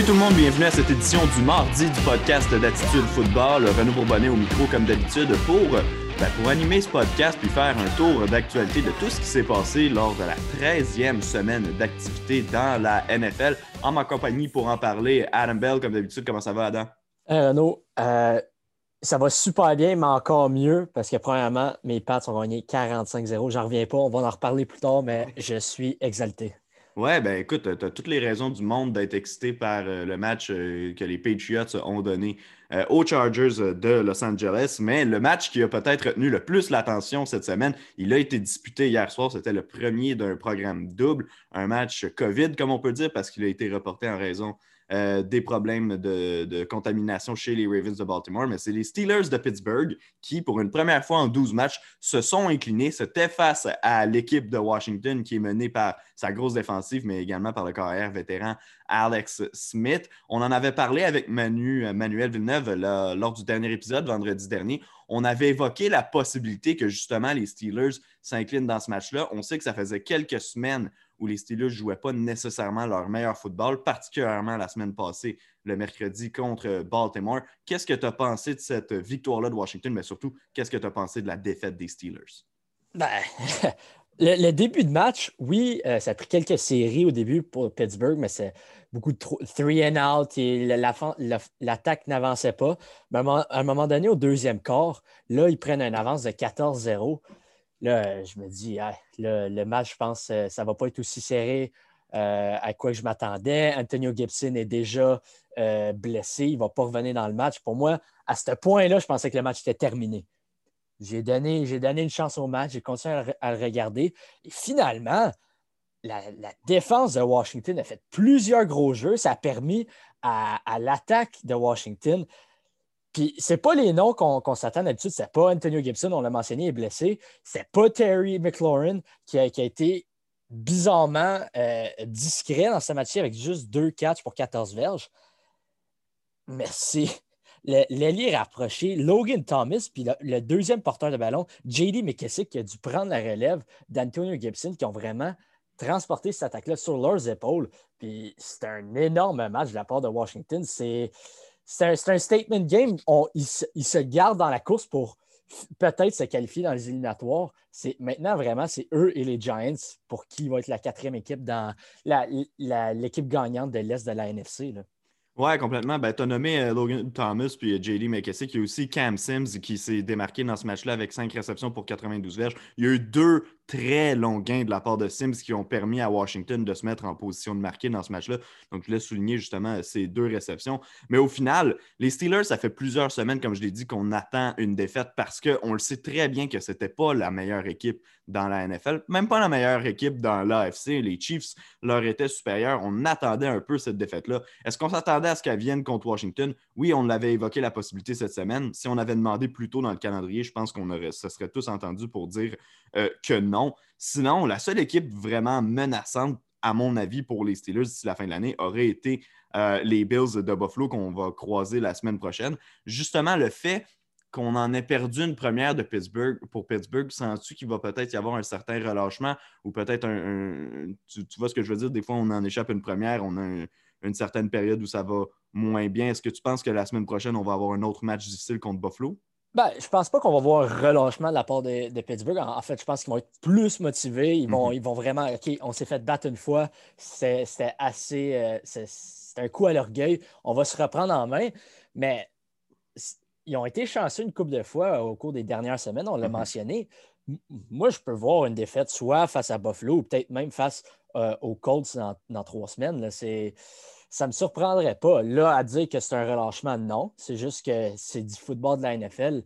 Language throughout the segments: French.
Salut tout le monde, bienvenue à cette édition du mardi du podcast d'Attitude Football. Renaud Bourbonnet au micro comme d'habitude pour, ben, pour animer ce podcast puis faire un tour d'actualité de tout ce qui s'est passé lors de la 13e semaine d'activité dans la NFL. En ma compagnie pour en parler, Adam Bell, comme d'habitude, comment ça va Adam? Hey Renaud, euh, ça va super bien, mais encore mieux parce que premièrement, mes Pats ont gagné 45-0. J'en reviens pas, on va en reparler plus tard, mais je suis exalté. Ouais, ben écoute, tu as toutes les raisons du monde d'être excité par euh, le match euh, que les Patriots ont donné euh, aux Chargers de Los Angeles. Mais le match qui a peut-être retenu le plus l'attention cette semaine, il a été disputé hier soir. C'était le premier d'un programme double, un match COVID, comme on peut dire, parce qu'il a été reporté en raison euh, des problèmes de, contamination chez les Ravens de Baltimore, mais c'est les Steelers de Pittsburgh qui, pour une première fois en 12 matchs, se sont inclinés, c'était face à l'équipe de Washington qui est menée par sa grosse défensive, mais également par le carrière vétéran Alex Smith. On en avait parlé avec euh, Manuel Villeneuve lors du dernier épisode, vendredi dernier. On avait évoqué la possibilité que justement les Steelers s'inclinent dans ce match-là. On sait que ça faisait quelques semaines où les Steelers ne jouaient pas nécessairement leur meilleur football, particulièrement la semaine passée, le mercredi contre Baltimore. Qu'est-ce que tu as pensé de cette victoire-là de Washington, mais surtout, qu'est-ce que tu as pensé de la défaite des Steelers? Ben, le, début de match, oui, euh, ça a pris quelques séries au début pour Pittsburgh, mais c'est beaucoup de three and out et l'attaque n'avançait pas. Mais à un moment donné, au deuxième quart, là, ils prennent une avance de 14-0. Là, je me dis, le, match, je pense, euh, ça ne va pas être aussi serré euh, à quoi je m'attendais. Antonio Gibson est déjà blessé, il ne va pas revenir dans le match. Pour moi, à ce point-là, je pensais que le match était terminé. J'ai donné, donné une chance au match, j'ai continué à, le regarder. Et finalement, la, défense de Washington a fait plusieurs gros jeux. Ça a permis à, à l'attaque de Washington puis c'est pas les noms qu'on s'attend d'habitude. C'est pas Antonio Gibson, on l'a mentionné, il est blessé. C'est pas Terry McLaurin qui a, été bizarrement euh, discret dans ce match avec juste deux catchs pour 14 verges. Mais c'est l'ailier rapproché, Logan Thomas, puis le, deuxième porteur de ballon, JD McKissick, qui a dû prendre la relève d'Antonio Gibson, qui ont vraiment transporté cette attaque-là sur leurs épaules. Puis c'était un énorme match de la part de Washington. C'est c'est un, statement game. il, se, garde dans la course pour peut-être se qualifier dans les éliminatoires. C'est, maintenant, vraiment, c'est eux et les Giants pour qui va être la quatrième équipe dans l'équipe gagnante de l'Est de la NFC. Oui, complètement. Ben, tu as nommé euh, Logan Thomas puis euh, JD McKessick. Il y a aussi Cam Sims qui s'est démarqué dans ce match-là avec cinq réceptions pour 92 verges. Il y a eu deux très long gain de la part de Sims qui ont permis à Washington de se mettre en position de marquer dans ce match-là. Donc, je voulais souligner justement ces deux réceptions. Mais au final, les Steelers, ça fait plusieurs semaines, comme je l'ai dit, qu'on attend une défaite parce qu'on le sait très bien que ce n'était pas la meilleure équipe dans la NFL, même pas la meilleure équipe dans l'AFC. Les Chiefs leur étaient supérieurs. On attendait un peu cette défaite-là. Est-ce qu'on s'attendait à ce qu'elle vienne contre Washington? Oui, on l'avait évoqué la possibilité cette semaine. Si on avait demandé plus tôt dans le calendrier, je pense qu'on aurait, se serait tous entendus pour dire euh, que non. Sinon, la seule équipe vraiment menaçante, à mon avis, pour les Steelers d'ici la fin de l'année aurait été euh, les Bills de Buffalo qu'on va croiser la semaine prochaine. Justement, le fait qu'on en ait perdu une première de Pittsburgh pour Pittsburgh, sens-tu qu'il va peut-être y avoir un certain relâchement ou peut-être un. tu, vois ce que je veux dire? Des fois, on en échappe une première, on a une certaine période où ça va moins bien. Est-ce que tu penses que la semaine prochaine, on va avoir un autre match difficile contre Buffalo? Ben, je pense pas qu'on va voir un relâchement de la part de, Pittsburgh. En, fait, je pense qu'ils vont être plus motivés. Ils vont, mhm. ils vont vraiment, OK, on s'est fait battre une fois. C'était assez. Euh, c'est un coup à l'orgueil. On va se reprendre en main. Mais ils ont été chanceux une couple de fois au cours des dernières semaines, on l'a mhm. mentionné. Moi, je peux voir une défaite soit face à Buffalo ou peut-être même face euh, aux Colts dans, trois semaines. C'est ça ne me surprendrait pas. Là, à dire que c'est un relâchement, non. C'est juste que c'est du football de la NFL.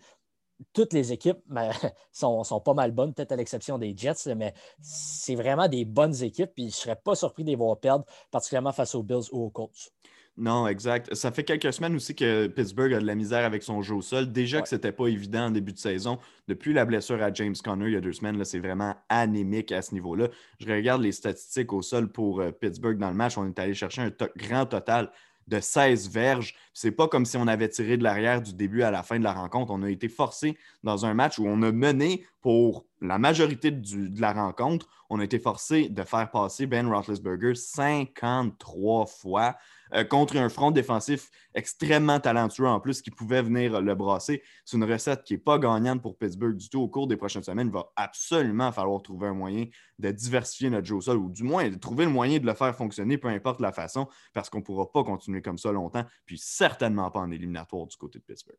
Toutes les équipes ben, sont, pas mal bonnes, peut-être à l'exception des Jets, mais c'est vraiment des bonnes équipes. Puis je ne serais pas surpris de les voir perdre, particulièrement face aux Bills ou aux Colts. Non, exact. Ça fait quelques semaines aussi que Pittsburgh a de la misère avec son jeu au sol. Déjà que ce n'était pas évident en début de saison. Depuis la blessure à James Conner il y a deux semaines, c'est vraiment anémique à ce niveau-là. Je regarde les statistiques au sol pour euh, Pittsburgh dans le match. On est allé chercher un grand total de 16 verges. C'est pas comme si on avait tiré de l'arrière du début à la fin de la rencontre. On a été forcé dans un match où on a mené pour la majorité de la rencontre, on a été forcé de faire passer Ben Roethlisberger 53 fois euh, contre un front défensif extrêmement talentueux en plus qui pouvait venir le brasser. C'est une recette qui n'est pas gagnante pour Pittsburgh du tout. Au cours des prochaines semaines, il va absolument falloir trouver un moyen de diversifier notre jeu au sol ou du moins de trouver le moyen de le faire fonctionner, peu importe la façon, parce qu'on ne pourra pas continuer comme ça longtemps, puis certainement pas en éliminatoire du côté de Pittsburgh.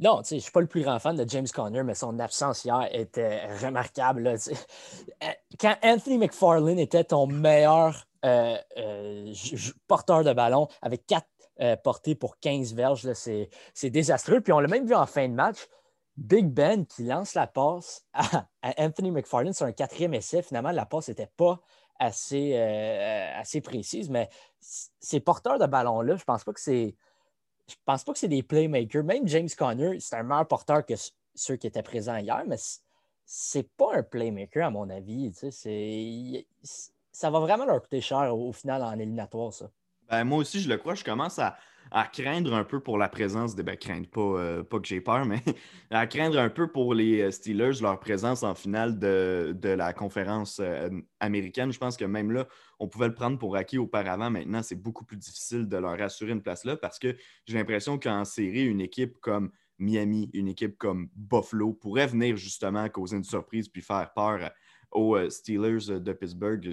Non, je ne suis pas le plus grand fan de James Conner, mais son absence hier était remarquable. Euh, quand Anthony McFarlane était ton meilleur euh, euh, porteur de ballon avec quatre portées pour 15 verges, c'est désastreux. Puis on l'a même vu en fin de match. Big Ben qui lance la passe à, Anthony McFarlane sur un quatrième essai. Finalement, la passe n'était pas assez, assez précise, mais ces porteurs de ballon-là, je pense pas que c'est je pense pas que c'est des playmakers. Même James Conner, c'est un meilleur porteur que ceux qui étaient présents hier, mais c'est pas un playmaker, à mon avis. Ça va vraiment leur coûter cher au, final en éliminatoire, ça. Ben, moi aussi, je le crois. Je commence à, craindre un peu pour la présence des. Ben, craindre pas, euh, pas que j'ai peur, mais à craindre un peu pour les euh, Steelers, leur présence en finale de, la conférence euh, américaine. Je pense que même là, on pouvait le prendre pour acquis auparavant. Maintenant, c'est beaucoup plus difficile de leur assurer une place là parce que j'ai l'impression qu'en série, une équipe comme Miami, une équipe comme Buffalo pourrait venir justement causer une surprise puis faire peur aux Steelers de Pittsburgh.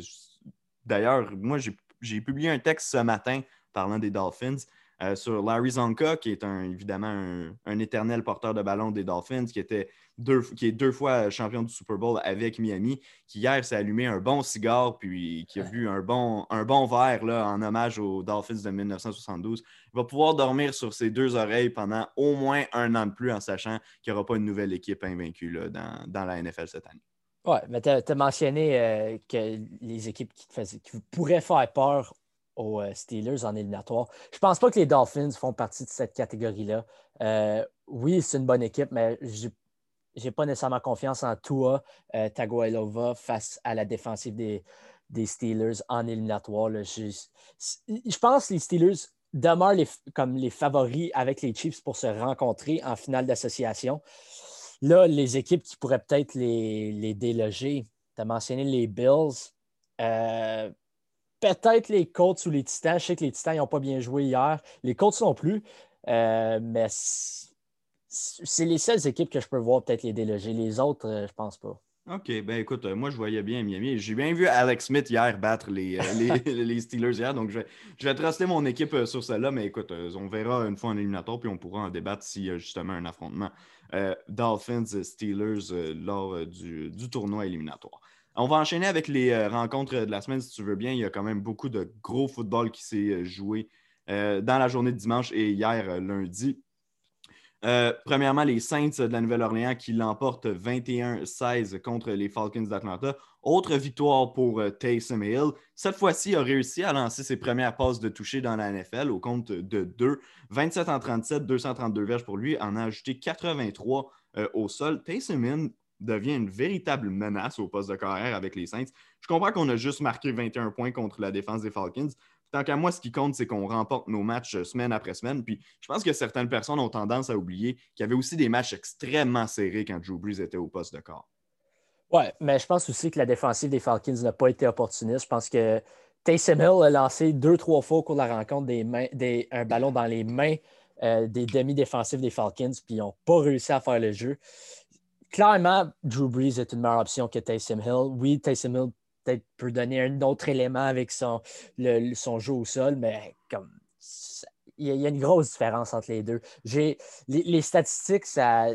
D'ailleurs, moi, j'ai publié un texte ce matin parlant des Dolphins. Euh, sur Larry Zonka, qui est évidemment un, éternel porteur de ballon des Dolphins, qui, était deux, qui est deux fois champion du Super Bowl avec Miami, qui hier s'est allumé un bon cigare, puis qui a vu un bon, un bon verre là, en hommage aux Dolphins de 1972. Il va pouvoir dormir sur ses deux oreilles pendant au moins un an de plus en sachant qu'il n'y aura pas une nouvelle équipe invaincue là, dans, la NFL cette année. Oui, mais tu as, mentionné euh, que les équipes qui, pourraient faire peur aux euh, Steelers en éliminatoire. Je ne pense pas que les Dolphins font partie de cette catégorie-là. Euh, oui, c'est une bonne équipe, mais je n'ai pas nécessairement confiance en Tua euh, face à la défensive des, Steelers en éliminatoire. Je, pense que les Steelers demeurent comme les favoris avec les Chiefs pour se rencontrer en finale d'association. Là, les équipes qui pourraient peut-être les, les déloger, tu as mentionné les Bills. Euh, peut-être les Colts ou les Titans. Je sais que les Titans n'ont pas bien joué hier. Les Colts non plus. Euh, mais c'est les seules équipes que je peux voir peut-être les déloger. Les autres, euh, je pense pas. OK, ben écoute, euh, moi je voyais bien Miami. J'ai bien vu Alex Smith hier battre les, les, Steelers hier, donc je vais, je vais truster mon équipe sur celle-là, mais écoute, on verra une fois en éliminatoire, puis on pourra en débattre s'il y a justement un affrontement Dolphins-Steelers lors du, du, tournoi éliminatoire. On va enchaîner avec les euh, rencontres de la semaine, si tu veux bien. Il y a quand même beaucoup de gros football qui s'est euh, joué euh, dans la journée de dimanche et hier lundi. Premièrement, les Saints de la Nouvelle-Orléans qui l'emportent 21-16 contre les Falcons d'Atlanta. Autre victoire pour Taysom Hill. Cette fois-ci, il a réussi à lancer ses premières passes de toucher dans la NFL au compte de 2. 27 en 37, 232 verges pour lui, en a ajouté 83 au sol. Taysom Hill devient une véritable menace au poste de carrière avec les Saints. Je comprends qu'on a juste marqué 21 points contre la défense des Falcons. Tant qu'à moi, ce qui compte, c'est qu'on remporte nos matchs euh, semaine après semaine. Puis je pense que certaines personnes ont tendance à oublier qu'il y avait aussi des matchs extrêmement serrés quand Drew Brees était au poste de corps. Oui, mais je pense aussi que la défensive des Falcons n'a pas été opportuniste. Je pense que Taysom Hill a lancé deux, trois fois au cours de la rencontre des un ballon dans les mains euh, des demi-défensifs des Falcons, puis ils n'ont pas réussi à faire le jeu clairement, Drew Brees est une meilleure option que Taysom Hill. Oui, Taysom Hill peut-être peut donner un autre élément avec son, son jeu au sol, mais comme il y, a une grosse différence entre les deux. Les, les, statistiques, ça.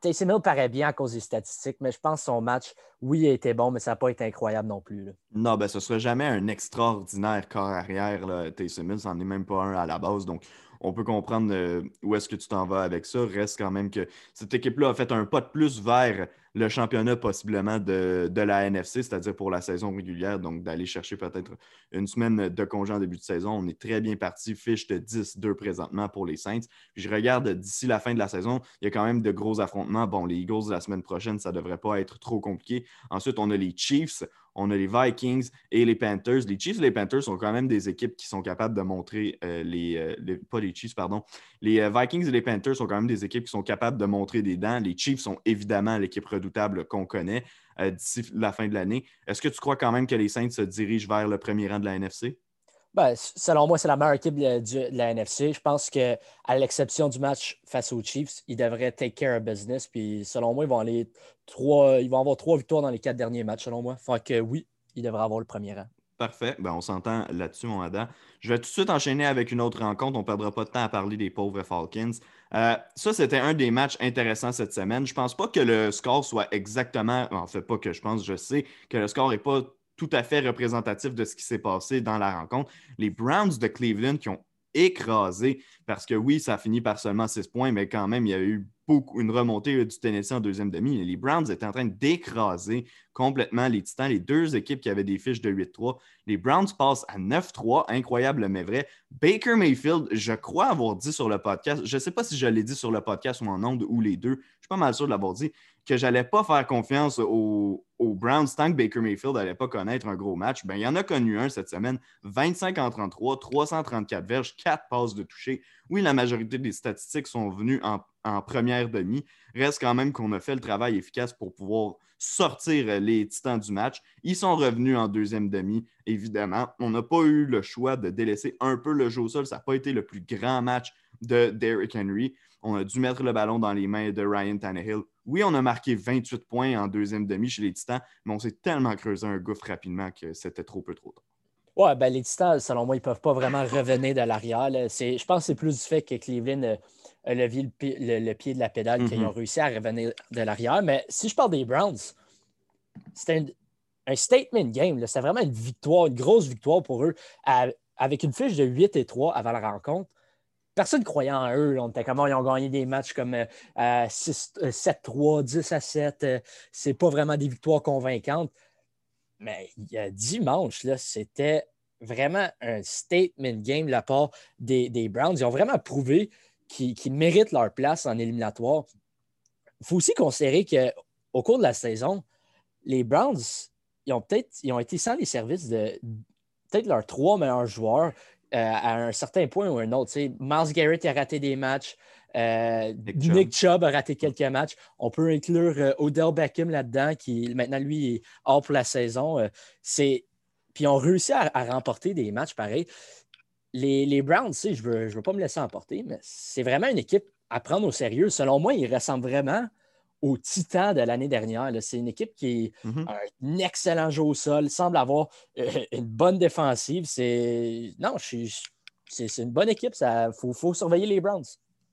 Taysom paraît bien à cause des statistiques, mais je pense que son match, oui, a été bon, mais ça n'a pas été incroyable non plus. Non, ben, ce ne sera jamais un extraordinaire corps arrière. Taysom Hill, n'en est même pas un à la base. Donc, on peut comprendre euh, où est-ce que tu t'en vas avec ça. Reste quand même que cette équipe-là a fait un pas de plus vers le championnat possiblement de, la NFC, c'est-à-dire pour la saison régulière, donc d'aller chercher peut-être une semaine de congé en début de saison. On est très bien parti, fiche de 10-2 présentement pour les Saints. Puis je regarde d'ici la fin de la saison, il y a quand même de gros affrontements. Bon, les Eagles la semaine prochaine, ça ne devrait pas être trop compliqué. Ensuite, on a les Chiefs, on a les Vikings et les Panthers. Les Chiefs et les Panthers sont quand même des équipes qui sont capables de montrer euh, les, Pas les Chiefs, pardon. Les Vikings et les Panthers sont quand même des équipes qui sont capables de montrer des dents. Les Chiefs sont évidemment l'équipe redoutable qu'on connaît d'ici la fin de l'année. Est-ce que tu crois quand même que les Saints se dirigent vers le premier rang de la NFC? Ben, selon moi, c'est la meilleure équipe de, la NFC. Je pense qu'à l'exception du match face aux Chiefs, ils devraient take care of business. Puis selon moi, ils vont aller trois, ils vont avoir trois victoires dans les quatre derniers matchs, selon moi. Fait que oui, ils devraient avoir le premier rang. Parfait. Ben, on s'entend là-dessus, mon Adam. Je vais tout de suite enchaîner avec une autre rencontre. On ne perdra pas de temps à parler des pauvres Falcons. Euh, ça, c'était un des matchs intéressants cette semaine. Je ne pense pas que le score soit exactement. En fait, pas que je pense, je sais que le score n'est pas tout à fait représentatif de ce qui s'est passé dans la rencontre. Les Browns de Cleveland qui ont écrasé, parce que oui, ça a fini par seulement 6 points, mais quand même, il y a eu beaucoup, une remontée euh, du Tennessee en deuxième demi. Les Browns étaient en train d'écraser complètement les Titans, les deux équipes qui avaient des fiches de 8-3. Les Browns passent à 9-3, incroyable mais vrai. Baker Mayfield, je crois avoir dit sur le podcast, je ne sais pas si je l'ai dit sur le podcast ou en ondes ou les deux, je suis pas mal sûr de l'avoir dit, que j'allais pas faire confiance aux, Browns tant que Baker Mayfield n'allait pas connaître un gros match. Ben, il y en a connu un cette semaine. 25 en 33, 334 verges, 4 passes de toucher. Oui, la majorité des statistiques sont venues en, première demi. Reste quand même qu'on a fait le travail efficace pour pouvoir sortir les titans du match. Ils sont revenus en deuxième demi, évidemment. On n'a pas eu le choix de délaisser un peu le jeu au sol. Ça n'a pas été le plus grand match de Derrick Henry. On a dû mettre le ballon dans les mains de Ryan Tannehill. Oui, on a marqué 28 points en deuxième demi chez les Titans, mais on s'est tellement creusé un gouffre rapidement que c'était trop peu trop tard. Ouais, ben les Titans, selon moi, ils ne peuvent pas vraiment revenir de l'arrière. Je pense que c'est plus du fait que Cleveland a levé le, pied de la pédale qu'ils mm-hmm. ont réussi à revenir de l'arrière. Mais si je parle des Browns, c'était un, statement game. C'est vraiment une victoire, une grosse victoire pour eux. avec une fiche de 8 et 3 avant la rencontre, personne ne croyait en eux. On était comment ils ont gagné des matchs comme 7-3, 10 à 7. Euh, c'est pas vraiment des victoires convaincantes. Mais dimanche, c'était vraiment un statement game de la part des, Browns. Ils ont vraiment prouvé qu'ils méritent leur place en éliminatoire. Il faut aussi considérer qu'au cours de la saison, les Browns, ils ont peut-être ils ont été sans les services de peut-être leurs trois meilleurs joueurs. Euh, à un certain point ou un autre. Miles Garrett a raté des matchs. Euh, Nick, Chubb. a raté quelques matchs. On peut inclure euh, Odell Beckham là-dedans, qui maintenant, lui, est hors pour la saison. c'est... Puis on réussi à, remporter des matchs pareils. Les, les Browns, je ne veux, je veux pas me laisser emporter, mais c'est vraiment une équipe à prendre au sérieux. Selon moi, ils ressemblent vraiment au Titan de l'année dernière. C'est une équipe qui est mm-hmm. un excellent jeu au sol, semble avoir euh, une bonne défensive. C'est non, c'est une bonne équipe. Il faut, surveiller les Browns.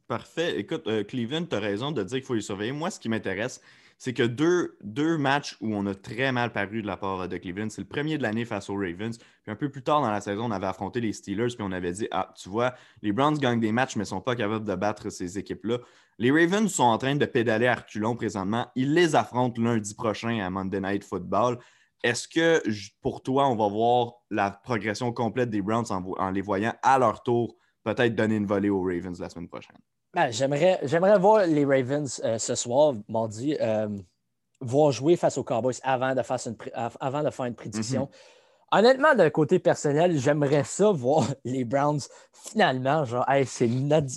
Parfait. Écoute, euh, Cleveland, tu as raison de dire qu'il faut les surveiller. Moi, ce qui m'intéresse, c'est que deux, matchs où on a très mal paru de la part de Cleveland, c'est le premier de l'année face aux Ravens. Puis un peu plus tard dans la saison, on avait affronté les Steelers, puis on avait dit Ah, tu vois, les Browns gagnent des matchs, mais ne sont pas capables de battre ces équipes-là. Les Ravens sont en train de pédaler à reculons présentement. Ils les affrontent lundi prochain à Monday Night Football. Est-ce que pour toi, on va voir la progression complète des Browns en, les voyant à leur tour peut-être donner une volée aux Ravens la semaine prochaine? Ben, j'aimerais, voir les Ravens euh, ce soir, mardi, euh, voir jouer face aux Cowboys avant de faire une, avant de faire une prédiction. Mm-hmm. Honnêtement, d'un côté personnel, j'aimerais ça voir les Browns finalement. Genre,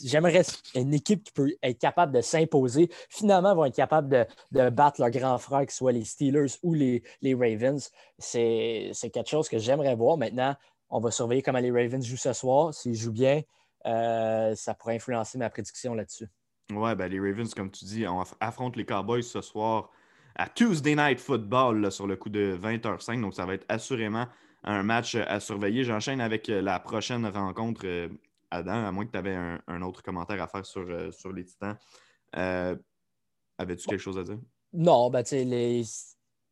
j'aimerais une équipe qui peut être capable de s'imposer. Finalement, vont être capables de, battre leurs grands frères, que ce soit les Steelers ou les, Ravens. C'est quelque chose que j'aimerais voir. Maintenant, on va surveiller comment les Ravens jouent ce soir. S'ils jouent bien, euh, ça pourrait influencer ma prédiction là-dessus. Ouais, ben les Ravens, comme tu dis, on affronte les Cowboys ce soir à Tuesday Night Football sur le coup de 20h05. Donc, ça va être assurément un match à surveiller. J'enchaîne avec euh, la prochaine rencontre, euh, Adam, à moins que tu avais un, autre commentaire à faire sur, euh, sur les Titans. Avais-tu quelque chose à dire? Non, ben, tu sais, les,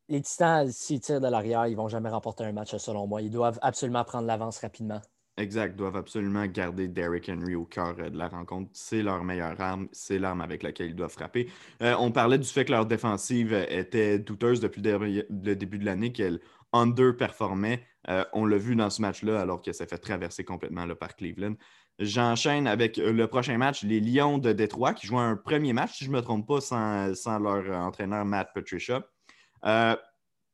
les Titans, s'ils tirent de l'arrière, ils ne vont jamais remporter un match, selon moi. Ils doivent absolument prendre l'avance rapidement. Exact, doivent absolument garder Derrick Henry au cœur euh, de la rencontre. C'est leur meilleure arme, c'est l'arme avec laquelle ils doivent frapper. Euh, on parlait du fait que leur défensive était douteuse depuis le début de l'année, qu'elle underperformait. Euh, on l'a vu dans ce match-là, alors qu'elle s'est fait traverser complètement par Cleveland. J'enchaîne avec le prochain match, les Lions de Détroit, qui jouent un premier match, si je ne me trompe pas, sans, leur entraîneur Matt Patricia.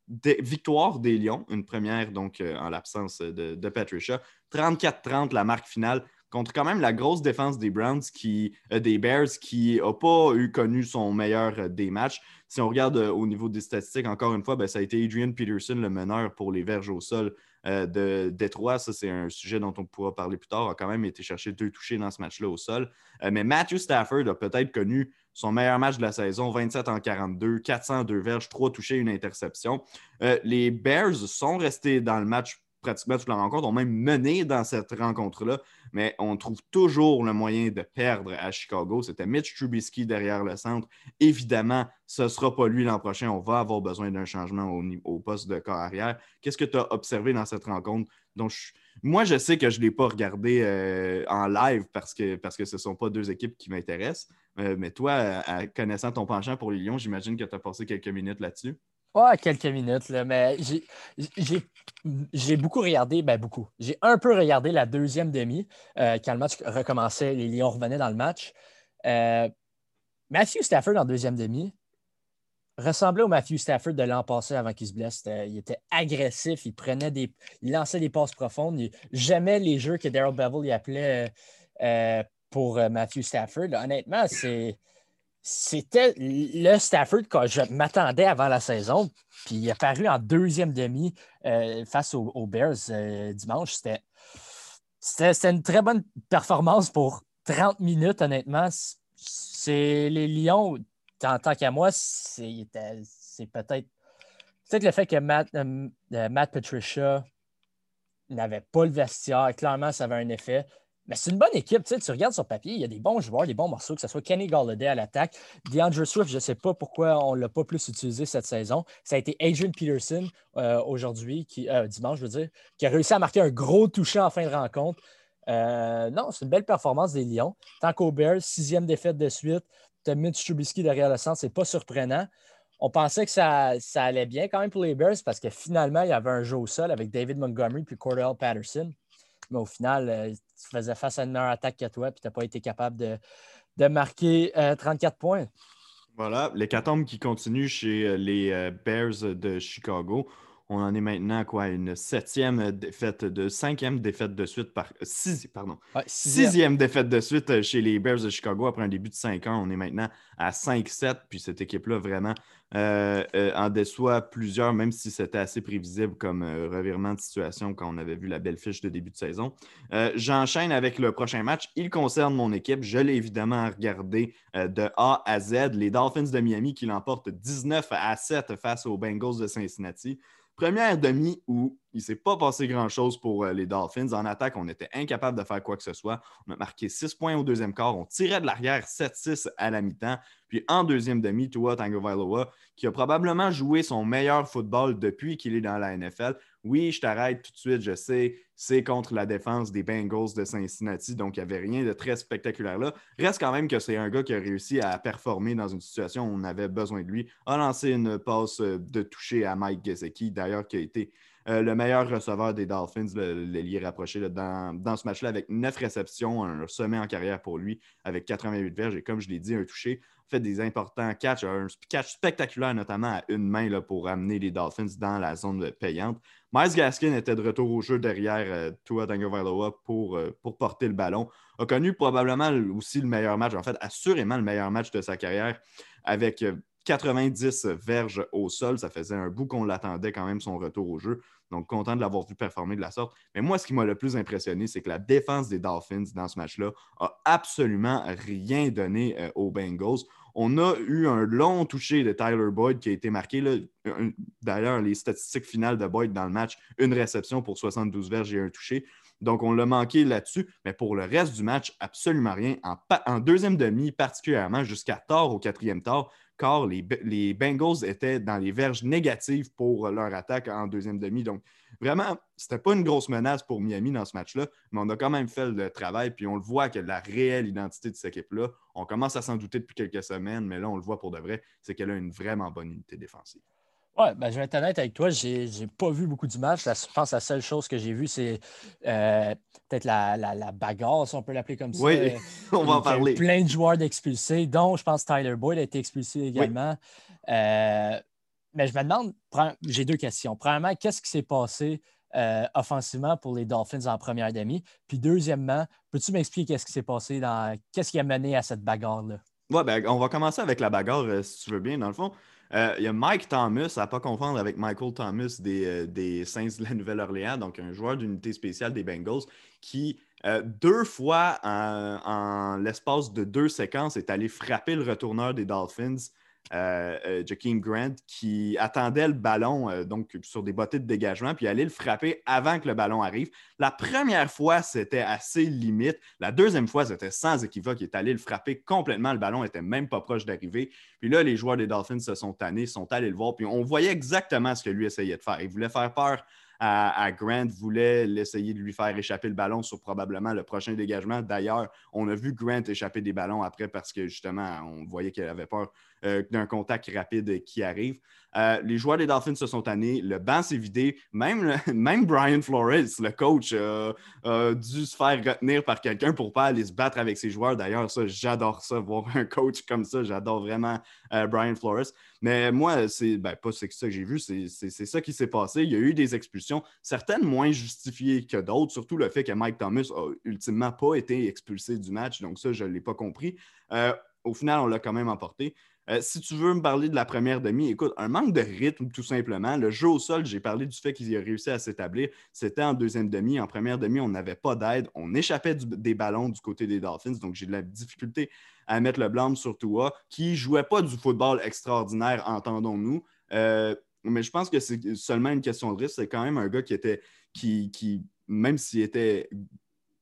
Victoire des Lions, une première donc en l'absence de, Patricia. 34-30 la marque finale contre quand même la grosse défense des Browns, qui, euh, des Bears, qui n'a pas eu connu son meilleur euh, des matchs. Si on regarde euh, au niveau des statistiques, encore une fois, ben, ça a été Adrian Peterson, le meneur pour les verges au sol de Détroit. Ça, c'est un sujet dont on pourra parler plus tard. A quand même été chercher deux touchés dans ce match-là au sol. mais Matthew Stafford a peut-être connu son meilleur match de la saison, 27 en 42, 402 verges, 3 touchés, une interception. les Bears sont restés dans le match pratiquement toute la rencontre, ont même mené dans cette rencontre-là, mais on trouve toujours le moyen de perdre à Chicago. C'était Mitch Trubisky derrière le centre. Évidemment, ce ne sera pas lui l'an prochain. On va avoir besoin d'un changement au, poste de corps arrière. Qu'est-ce que tu as observé dans cette rencontre? Donc, moi, je sais que je ne l'ai pas regardé euh, en live parce que, parce que ce ne sont pas deux équipes qui m'intéressent. Euh, mais toi, connaissant ton penchant pour les Lions, j'imagine que tu as passé quelques minutes là-dessus. Ouais, quelques minutes, là, mais j'ai beaucoup regardé, ben beaucoup. J'ai un peu regardé la deuxième demi euh, quand le match recommençait, les Lions revenaient dans le match. Euh, Matthew Stafford en deuxième demi ressemblait au Matthew Stafford de l'an passé avant qu'il se blesse. Il était agressif, il prenait des. Il lançait des passes profondes. J'aimais les jeux que Daryl Bevel y appelait euh, pour Matthew Stafford. honnêtement, c'est c'était le Stafford que je m'attendais avant la saison. Puis il a paru en deuxième demi euh, face aux, Bears euh, dimanche. C'était une très bonne performance pour 30 minutes, honnêtement. C'est les Lions, en tant qu'à moi, c'est peut-être peut le fait que Matt, euh, Matt Patricia n'avait pas le vestiaire. Clairement, ça avait un effet. Mais c'est une bonne équipe. Tu, regardes sur papier, il y a des bons joueurs, des bons morceaux, que ce soit Kenny Galladay à l'attaque. DeAndre Swift, je ne sais pas pourquoi on ne l'a pas plus utilisé cette saison. Ça a été Adrian Peterson euh, aujourd'hui, qui, euh, dimanche, je veux dire, qui a réussi à marquer un gros toucher en fin de rencontre. Euh, non, c'est une belle performance des Lions. Tant qu'au Bears, sixième défaite de suite, tu as Mitch Trubisky derrière le centre, c'est pas surprenant. On pensait que ça, ça, allait bien quand même pour les Bears parce que finalement, il y avait un jeu au sol avec David Montgomery puis Cordell Patterson. Mais au final, tu faisais face à une meilleure attaque que toi, puis tu n'as pas été capable de, marquer 34 euh, points. Voilà, l'hécatombe qui continue chez euh, les Bears de Chicago. On en est maintenant à quoi? Une septième défaite de cinquième défaite de suite par six, pardon. sixième. défaite de suite chez les Bears de Chicago après un début de cinq ans. On est maintenant à 5-7. Puis cette équipe-là, vraiment, euh, euh, en déçoit plusieurs, même si c'était assez prévisible comme euh, revirement de situation quand on avait vu la belle fiche de début de saison. J'enchaîne avec le prochain match. Il concerne mon équipe. Je l'ai évidemment regardé de A à Z. Les Dolphins de Miami qui l'emportent 19 à 7 face aux Bengals de Cincinnati. Première demi où il ne s'est pas passé grand-chose pour les Dolphins. En attaque, on était incapable de faire quoi que ce soit. On a marqué 6 points au deuxième quart. On tirait de l'arrière 7-6 à la mi-temps. Puis en deuxième demi, Tua Tagovailoa, qui a probablement joué son meilleur football depuis qu'il est dans la NFL. Oui, je t'arrête tout de suite, je sais, c'est contre la défense des Bengals de Cincinnati, donc il n'y avait rien de très spectaculaire là. Reste quand même que c'est un gars qui a réussi à performer dans une situation où on avait besoin de lui. A lancé une passe de toucher à Mike Gesicki, d'ailleurs, qui a été euh, le meilleur receveur des Dolphins, l'ailier rapproché dans, ce match-là, avec neuf réceptions, un sommet en carrière pour lui, avec 88 verges et comme je l'ai dit, un touché fait des importants catchs, un catch spectaculaire, notamment à une main pour amener les Dolphins dans la zone payante. Miles Gaskin était de retour au jeu derrière euh, Tua Tagovailoa pour, euh, pour porter le ballon. A connu probablement aussi le meilleur match, en fait, assurément le meilleur match de sa carrière avec 90 euh, verges au sol. Ça faisait un bout qu'on l'attendait quand même son retour au jeu. Donc, content de l'avoir vu performer de la sorte. Mais moi, ce qui m'a le plus impressionné, c'est que la défense des Dolphins dans ce match-là a absolument rien donné aux Bengals. On a eu un long toucher de Tyler Boyd qui a été marqué. D'ailleurs, les statistiques finales de Boyd dans le match, une réception pour 72 verges et un touché. Donc, on l'a manqué là-dessus. Mais pour le reste du match, absolument rien. En, deuxième demi, particulièrement jusqu'à tard au quatrième tard, car les, Bengals étaient dans les verges négatives pour leur attaque en deuxième demi. Donc, vraiment, c'était pas une grosse menace pour Miami dans ce match-là, mais on a quand même fait le travail, puis on le voit que la réelle identité de cette équipe-là, on commence à s'en douter depuis quelques semaines, mais là, on le voit pour de vrai, c'est qu'elle a une vraiment bonne unité défensive. Oui, ben, je vais être honnête avec toi, j'ai n'ai pas vu beaucoup du match. je pense que la seule chose que j'ai vue, c'est euh, peut-être la, la, bagarre, si on peut l'appeler comme ça. Oui, on va en parler. plein de joueurs d'expulsés, dont je pense Tyler Boyd a été expulsé également. Euh, mais je me demande, j'ai deux questions. Premièrement, qu'est-ce qui s'est passé euh, offensivement pour les Dolphins en première demi? Puis deuxièmement, peux-tu m'expliquer qu'est-ce qui s'est passé dans. Qu'est-ce qui a mené à cette bagarre-là? Ouais, ben, on va commencer avec la bagarre, si tu veux bien. Dans le fond, euh, il y a Mike Thomas, à ne pas confondre avec Michael Thomas des, des Saints de la Nouvelle-Orléans, donc un joueur d'unité spéciale des Bengals, qui deux fois en l'espace de deux séquences est allé frapper le retourneur des Dolphins euh, euh, Jakeem Grant, qui attendait le ballon euh, donc sur des bottées de dégagement, puis allait le frapper avant que le ballon arrive. La première fois, c'était assez limite. La deuxième fois, c'était sans équivoque. Il est allé le frapper complètement. Le ballon n'était même pas proche d'arriver. Puis là, les joueurs des Dolphins se sont tannés, sont allés le voir, puis on voyait exactement ce que lui essayait de faire. Il voulait faire peur à, Grant, voulait l'essayer de lui faire échapper le ballon sur probablement le prochain dégagement. D'ailleurs, on a vu Grant échapper des ballons après parce que justement, on voyait qu'il avait peur euh, d'un contact rapide qui arrive. Euh, les joueurs des Dolphins se sont tannés, le banc s'est vidé. Même, même Brian Flores, le coach, a dû se faire retenir par quelqu'un pour ne pas aller se battre avec ses joueurs. D'ailleurs, ça, j'adore ça, voir un coach comme ça. J'adore vraiment euh, Brian Flores. Mais moi, c'est ben, pas ça que j'ai vu, c'est ça qui s'est passé. Il y a eu des expulsions, certaines moins justifiées que d'autres, surtout le fait que Mike Thomas a ultimement pas été expulsé du match. Donc, ça, je ne l'ai pas compris. au final, on l'a quand même emporté. Euh, si tu veux me parler de la première demi, écoute, un manque de rythme, tout simplement. Le jeu au sol, j'ai parlé du fait qu'il a réussi à s'établir. C'était en deuxième demi. En première demi, on n'avait pas d'aide. On échappait des ballons du côté des Dolphins. Donc, j'ai de la difficulté à mettre le blâme sur Tua, qui ne jouait pas du football extraordinaire, entendons-nous. Euh, mais je pense que c'est seulement une question de risque. C'est quand même un gars qui était, qui, qui même s'il était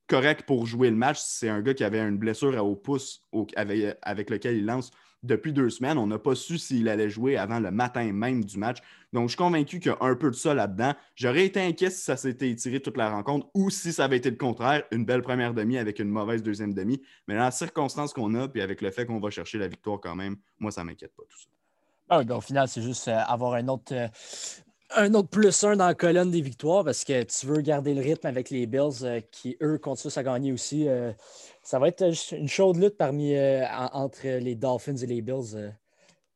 correct pour jouer le match, c'est un gars qui avait une blessure au pouce avec, avec lequel il lance depuis deux semaines. On n'a pas su s'il allait jouer avant le matin même du match. Donc, je suis convaincu qu'il y a un peu de ça là-dedans. J'aurais été inquiet si ça s'était étiré toute la rencontre ou si ça avait été le contraire, une belle première demi avec une mauvaise deuxième demi. Mais dans la circonstance qu'on a, puis avec le fait qu'on va chercher la victoire quand même, moi, ça ne m'inquiète pas tout ça. Ah, ben, au final, c'est juste euh, avoir un autre, euh, un autre plus un dans la colonne des victoires parce que tu veux garder le rythme avec les Bills euh, qui, eux, continuent à gagner aussi ça va être une chaude lutte parmi, euh, entre les Dolphins et les Bills euh,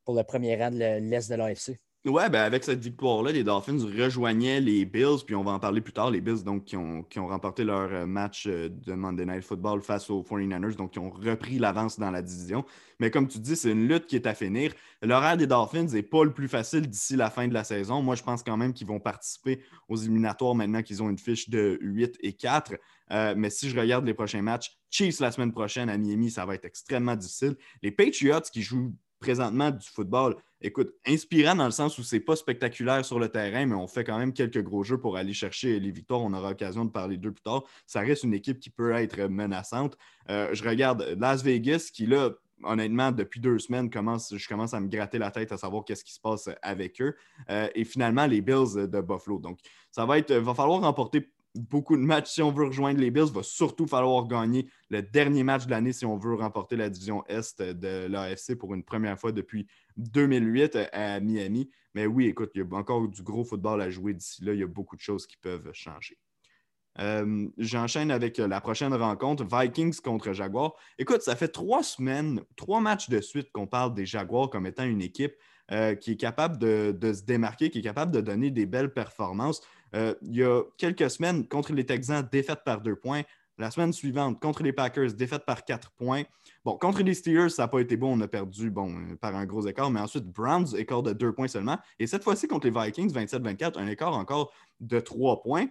pour le premier rang de l'Est de l'AFC. Ouais, ben avec cette victoire-là, les Dolphins rejoignaient les Bills, puis on va en parler plus tard, les Bills donc, qui, ont, remporté leur euh, match de Monday Night Football face aux 49ers, donc qui ont repris l'avance dans la division. Mais comme tu dis, c'est une lutte qui est à finir. L'horaire des Dolphins n'est pas le plus facile d'ici la fin de la saison. Moi, je pense quand même qu'ils vont participer aux éliminatoires maintenant qu'ils ont une fiche de 8 et 4. Euh, mais si je regarde les prochains matchs, Chiefs la semaine prochaine à Miami, ça va être extrêmement difficile. Les Patriots qui jouent présentement du football, écoute, inspirant dans le sens où c'est pas spectaculaire sur le terrain, mais on fait quand même quelques gros jeux pour aller chercher les victoires. On aura l'occasion de parler d'eux plus tard. Ça reste une équipe qui peut être menaçante. Euh, je regarde Las Vegas qui, là, honnêtement, depuis deux semaines, commence, je commence à me gratter la tête à savoir qu'est-ce qui se passe avec eux. Euh, et finalement, les Bills de Buffalo. Donc, ça va être, va falloir remporter beaucoup de matchs si on veut rejoindre les Bills. Il va surtout falloir gagner le dernier match de l'année si on veut remporter la division Est de l'AFC pour une première fois depuis 2008 à Miami. Mais oui, écoute, il y a encore du gros football à jouer d'ici là. Il y a beaucoup de choses qui peuvent changer. Euh, j'enchaîne avec la prochaine rencontre, Vikings contre Jaguars. Écoute, ça fait trois semaines, trois matchs de suite qu'on parle des Jaguars comme étant une équipe euh, qui est capable de, se démarquer, qui est capable de donner des belles performances. Euh, il y a quelques semaines, contre les Texans, défaite par deux points. La semaine suivante, contre les Packers, défaite par quatre points. Bon, contre les Steelers, ça n'a pas été bon. On a perdu bon, euh, par un gros écart. Mais ensuite, Browns, écart de deux points seulement. Et cette fois-ci, contre les Vikings, 27-24, un écart encore de trois points.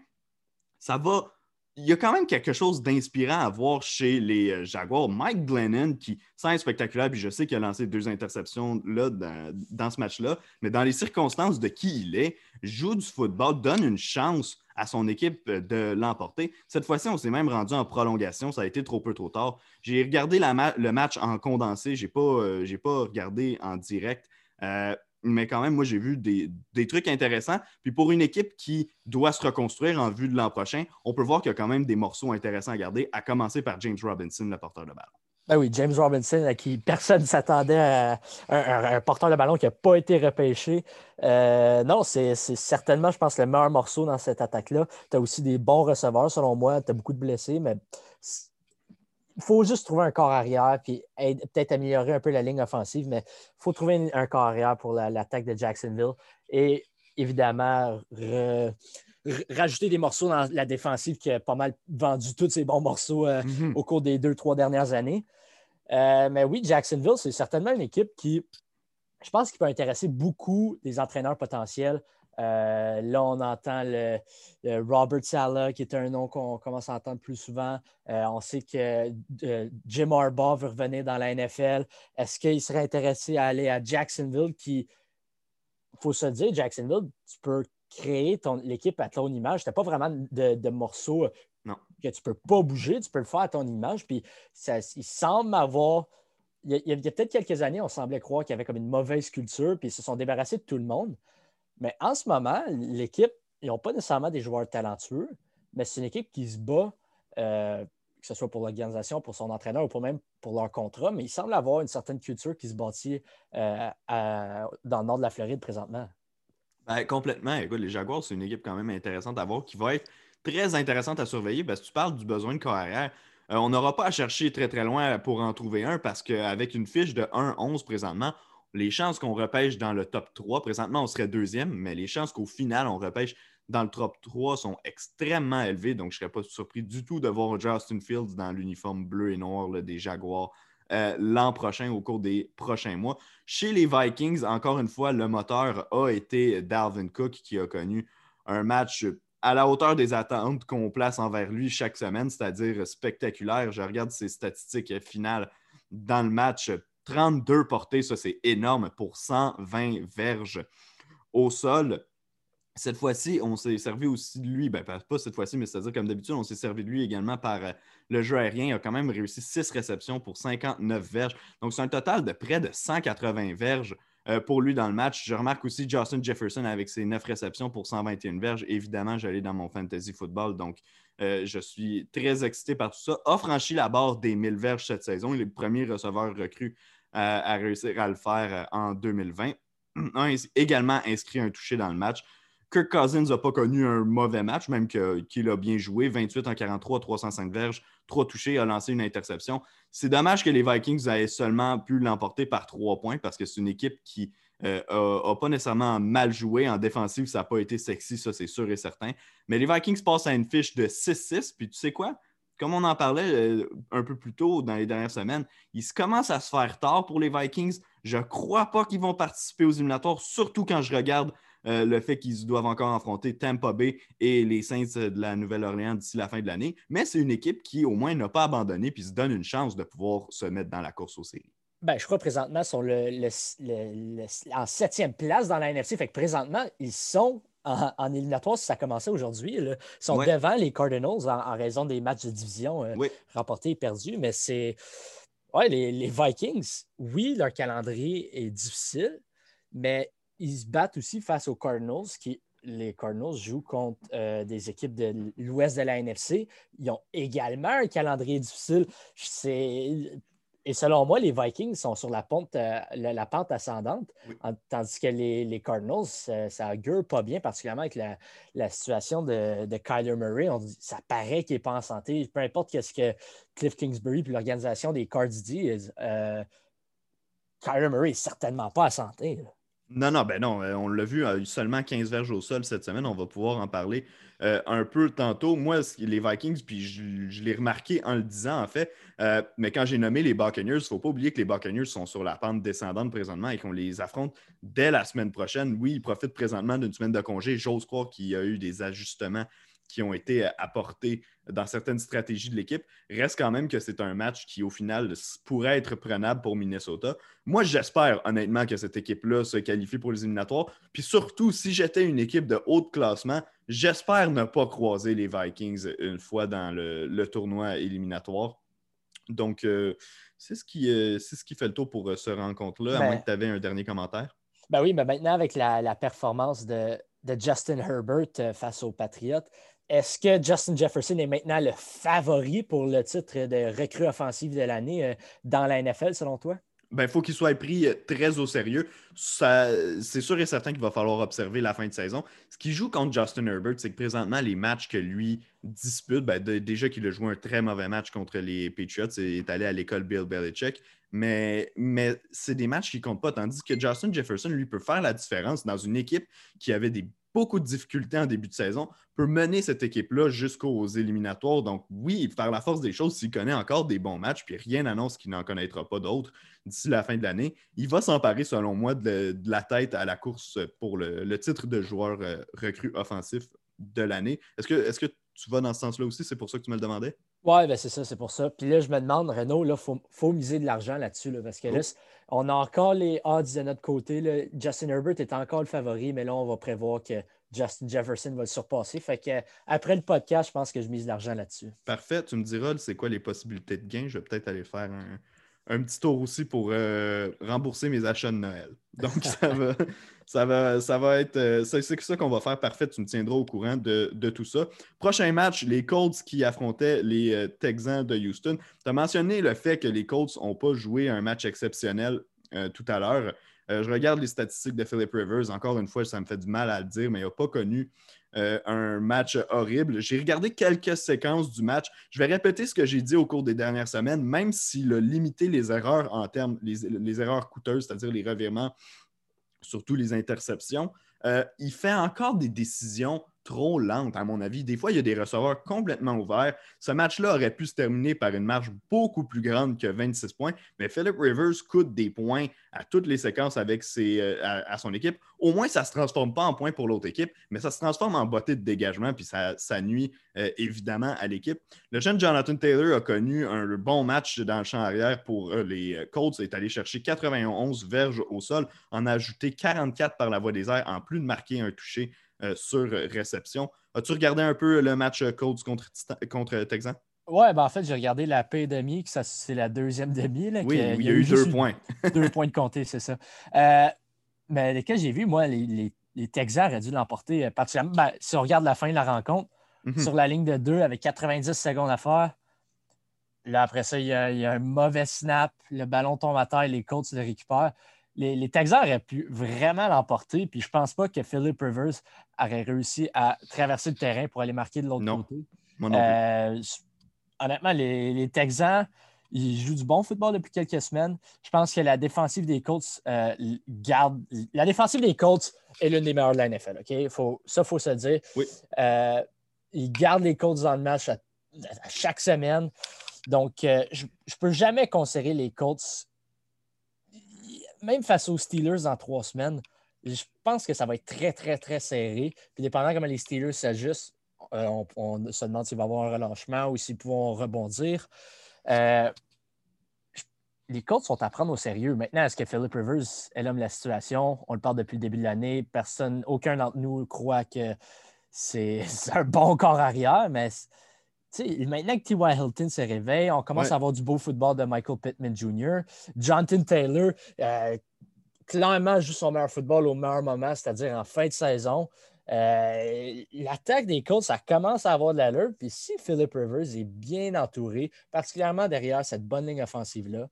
Ça va il y a quand même quelque chose d'inspirant à voir chez les euh, Jaguars. Mike Glennon, qui, sans être spectaculaire, puis je sais qu'il a lancé deux interceptions là, dans, ce match-là, mais dans les circonstances de qui il est, joue du football, donne une chance à son équipe de l'emporter. Cette fois-ci, on s'est même rendu en prolongation. Ça a été trop peu trop tard. J'ai regardé le match en condensé. Je n'ai pas, euh, pas regardé en direct. Euh, mais quand même, moi, j'ai vu des, trucs intéressants. Puis pour une équipe qui doit se reconstruire en vue de l'an prochain, on peut voir qu'il y a quand même des morceaux intéressants à garder, à commencer par James Robinson, le porteur de balle. Ben oui, James Robinson, à qui personne ne s'attendait à un, porteur de ballon qui n'a pas été repêché. Euh, non, c'est certainement, je pense, le meilleur morceau dans cette attaque-là. Tu as aussi des bons receveurs, selon moi. Tu as beaucoup de blessés, mais faut juste trouver un corps arrière puis peut-être améliorer un peu la ligne offensive, mais il faut trouver un corps arrière pour l'attaque de Jacksonville. Et évidemment, rajouter des morceaux dans la défensive qui a pas mal vendu tous ces bons morceaux euh, mm-hmm. au cours des deux, trois dernières années. Euh, mais oui, Jacksonville, c'est certainement une équipe qui, je pense, qui peut intéresser beaucoup des entraîneurs potentiels. Euh, là, on entend le, Robert Sala, qui est un nom qu'on commence à entendre plus souvent. on sait que Jim Harbaugh veut revenir dans la NFL. Est-ce qu'il serait intéressé à aller à Jacksonville, qui, il faut se dire, Jacksonville, tu peux créer l'équipe à ton image. Tu n'as pas vraiment de, morceaux que tu ne peux pas bouger, tu peux le faire à ton image. Puis ça, il semble avoir. Il y a, peut-être quelques années, on semblait croire qu'il y avait comme une mauvaise culture, puis ils se sont débarrassés de tout le monde. Mais en ce moment, l'équipe, ils n'ont pas nécessairement des joueurs talentueux, mais c'est une équipe qui se bat, euh, que ce soit pour l'organisation, pour son entraîneur ou pour même pour leur contrat, mais il semble avoir une certaine culture qui se bâtit euh, dans le nord de la Floride présentement. Ben, complètement. Écoute, les Jaguars, c'est une équipe quand même intéressante à voir qui va être très intéressante à surveiller parce que tu parles du besoin de carrière. Euh, on n'aura pas à chercher très très loin pour en trouver un parce qu'avec une fiche de 1-11 présentement, les chances qu'on repêche dans le top 3, présentement on serait deuxième, mais les chances qu'au final on repêche dans le top 3 sont extrêmement élevées. Donc je ne serais pas surpris du tout de voir Justin Fields dans l'uniforme bleu et noir des Jaguars euh, l'an prochain au cours des prochains mois. Chez les Vikings, encore une fois, le moteur a été Dalvin Cook qui a connu un match à la hauteur des attentes qu'on place envers lui chaque semaine, c'est-à-dire spectaculaire. Je regarde ses statistiques finales dans le match. 32 portées, ça c'est énorme pour 120 verges au sol. Cette fois-ci, on s'est servi aussi de lui, ben, pas cette fois-ci, mais c'est-à-dire comme d'habitude, on s'est servi de lui également par euh, le jeu aérien. Il a quand même réussi 6 réceptions pour 59 verges. Donc, c'est un total de près de 180 verges euh, pour lui dans le match. Je remarque aussi Justin Jefferson avec ses 9 réceptions pour 121 verges. Évidemment, j'allais dans mon fantasy football, donc euh, je suis très excité par tout ça. A franchi la barre des 1000 verges cette saison. Il est le premier receveur recru à réussir à le faire en 2020. A également inscrit un touché dans le match. Kirk Cousins n'a pas connu un mauvais match, même qu'il a bien joué. 28 en 43, 305 verges, 3 touchés, a lancé une interception. C'est dommage que les Vikings aient seulement pu l'emporter par 3 points parce que c'est une équipe qui n'a euh, pas nécessairement mal joué. En défensive, ça n'a pas été sexy, ça c'est sûr et certain. Mais les Vikings passent à une fiche de 6-6. Puis tu sais quoi? Comme on en parlait euh, un peu plus tôt dans les dernières semaines, ils commencent à se faire tard pour les Vikings. Je ne crois pas qu'ils vont participer aux éliminatoires, surtout quand je regarde euh, le fait qu'ils doivent encore affronter Tampa Bay et les Saints de la Nouvelle-Orléans d'ici la fin de l'année. Mais c'est une équipe qui, au moins, n'a pas abandonné puis se donne une chance de pouvoir se mettre dans la course aux séries. Ben, je crois présentement sont en septième place dans la NFC. Fait que présentement, ils sont en, éliminatoire, si ça a commencé aujourd'hui. Ils sont devant les Cardinals en, raison des matchs de division euh, remportés et perdus. Mais c'est. Ouais, les, les, Vikings, oui, leur calendrier est difficile, mais ils se battent aussi face aux Cardinals, qui les Cardinals jouent contre euh, des équipes de l'ouest de la NFC. Ils ont également un calendrier difficile. Et selon moi, les Vikings sont sur la pente, euh, la, pente ascendante, tandis que les, Cardinals, ça, augure pas bien, particulièrement avec la, situation de, Kyler Murray. ça paraît qu'il n'est pas en santé. Peu importe ce que Cliff Kingsbury et l'organisation des Cards disent, euh, Kyler Murray n'est certainement pas en santé. Non, non, ben non, euh, on l'a vu, seulement 15 verges au sol cette semaine. On va pouvoir en parler euh, un peu tantôt. Moi, les Vikings, puis je, l'ai remarqué en le disant, en fait, euh, mais quand j'ai nommé les Buccaneers, il ne faut pas oublier que les Buccaneers sont sur la pente descendante présentement et qu'on les affronte dès la semaine prochaine. Oui, ils profitent présentement d'une semaine de congé. J'ose croire qu'il y a eu des ajustements qui ont été euh, apportés dans certaines stratégies de l'équipe, reste quand même que c'est un match qui, au final, pourrait être prenable pour Minnesota. Moi, j'espère honnêtement que cette équipe-là se qualifie pour les éliminatoires. Puis surtout, si j'étais une équipe de haut classement, j'espère ne pas croiser les Vikings une fois dans le, tournoi éliminatoire. Donc, euh, c'est ce, qui, euh, ce qui fait le tour pour ce rencontre-là, à ben moins que tu avais un dernier commentaire. Ben oui, mais maintenant, avec la, performance de, de, Justin Herbert face aux Patriots, est-ce que Justin Jefferson est maintenant le favori pour le titre de recrue offensive de l'année euh, dans la NFL, selon toi? Ben, faut qu'il soit pris très au sérieux. C'est sûr et certain qu'il va falloir observer la fin de saison. Ce qui joue contre Justin Herbert, c'est que présentement, les matchs que lui dispute, ben, déjà qu'il a joué un très mauvais match contre les Patriots, il est allé à l'école Bill Belichick, mais, mais c'est des matchs qui comptent pas. Tandis que Justin Jefferson, lui, peut faire la différence dans une équipe qui avait des beaucoup de difficultés en début de saison, peut mener cette équipe-là jusqu'aux éliminatoires. Donc, oui, par la force des choses, s'il connaît encore des bons matchs, puis rien n'annonce qu'il n'en connaîtra pas d'autres d'ici la fin de l'année, il va s'emparer, selon moi, de, la tête à la course pour le, titre de joueur euh, recru offensif de l'année. Est-ce que, est que tu vas dans ce sens-là aussi? C'est pour ça que tu me le demandais? Oui, ben c'est ça, c'est pour ça. Puis là, je me demande, Renault, il faut, miser de l'argent là-dessus, parce que là, oh. On a encore les odds de notre côté. Justin Herbert est encore le favori, mais là, on va prévoir que Justin Jefferson va le surpasser. Fait que après le podcast, je pense que je mise l'argent là-dessus. Parfait. Tu me diras, c'est quoi les possibilités de gain? Je vais peut-être aller faire un, un petit tour aussi pour euh, rembourser mes achats de Noël. Donc, ça va, ça va, ça va être. Euh, c'est ça qu'on va faire. Parfait. Tu me tiendras au courant de, tout ça. Prochain match, les Colts qui affrontaient les euh, Texans de Houston. Tu as mentionné le fait que les Colts n'ont pas joué un match exceptionnel tout à l'heure. je regarde les statistiques de Philip Rivers. Encore une fois, ça me fait du mal à le dire, mais il n'a pas connu euh, un match horrible. J'ai regardé quelques séquences du match. Je vais répéter ce que j'ai dit au cours des dernières semaines, même s'il a limité les erreurs en termes, les, erreurs coûteuses, c'est-à-dire les revirements, surtout les interceptions. Euh, il fait encore des décisions trop lente, à mon avis. Des fois, il y a des receveurs complètement ouverts. Ce match-là aurait pu se terminer par une marge beaucoup plus grande que 26 points, mais Philip Rivers coûte des points à toutes les séquences avec ses, euh, à, son équipe. Au moins, ça ne se transforme pas en points pour l'autre équipe, mais ça se transforme en beauté de dégagement, puis ça, nuit euh, évidemment à l'équipe. Le jeune Jonathan Taylor a connu un bon match dans le champ arrière pour euh, les Colts. Est allé chercher 91 verges au sol, en ajouté 44 par la voie des airs, en plus de marquer un touché euh, sur réception. As-tu regardé un peu le match euh, Colts contre, contre Texan? Oui, ben en fait, j'ai regardé la paix demi, que c'est la deuxième demi. Là, oui, il y, a eu deux points. deux points de compter, c'est ça. Euh, mais lesquels j'ai vu, moi, les, Texans auraient dû l'emporter particulièrement. Ben, si on regarde la fin de la rencontre, mhm. sur la ligne de deux avec 90 secondes à faire, là, après ça, il y, a, il y a un mauvais snap, le ballon tombe à terre, les Colts le récupèrent les, Texans auraient pu vraiment l'emporter. Puis je pense pas que Philip Rivers aurait réussi à traverser le terrain pour aller marquer de l'autre côté. Euh, honnêtement, les, Texans, ils jouent du bon football depuis quelques semaines. Je pense que la défensive des Colts euh, garde. La défensive des Colts est l'une des meilleures de la NFL. OK? Faut, ça, il faut se dire. Euh, ils gardent les Colts dans le match à, chaque semaine. Donc, je ne peux jamais considérer les Colts même face aux Steelers dans trois semaines, je pense que ça va être très, très, très serré. Puis dépendant comment les Steelers s'ajustent, euh, on, se demande s'il va y avoir un relâchement ou s'ils pourront rebondir. Euh, les Colts sont à prendre au sérieux. Maintenant, est-ce que Philip Rivers est l'homme de la situation? On le parle depuis le début de l'année. Personne, aucun d'entre nous croit que c'est un bon corps arrière, mais maintenant que T.Y. Hilton se réveille, on commence à avoir du beau football de Michael Pittman Jr. Jonathan Taylor, euh, clairement, joue son meilleur football au meilleur moment, c'est-à-dire en fin de saison. Euh, l'attaque des Colts, ça commence à avoir de l'allure. Puis si Philip Rivers est bien entouré, particulièrement derrière cette bonne ligne offensive-là,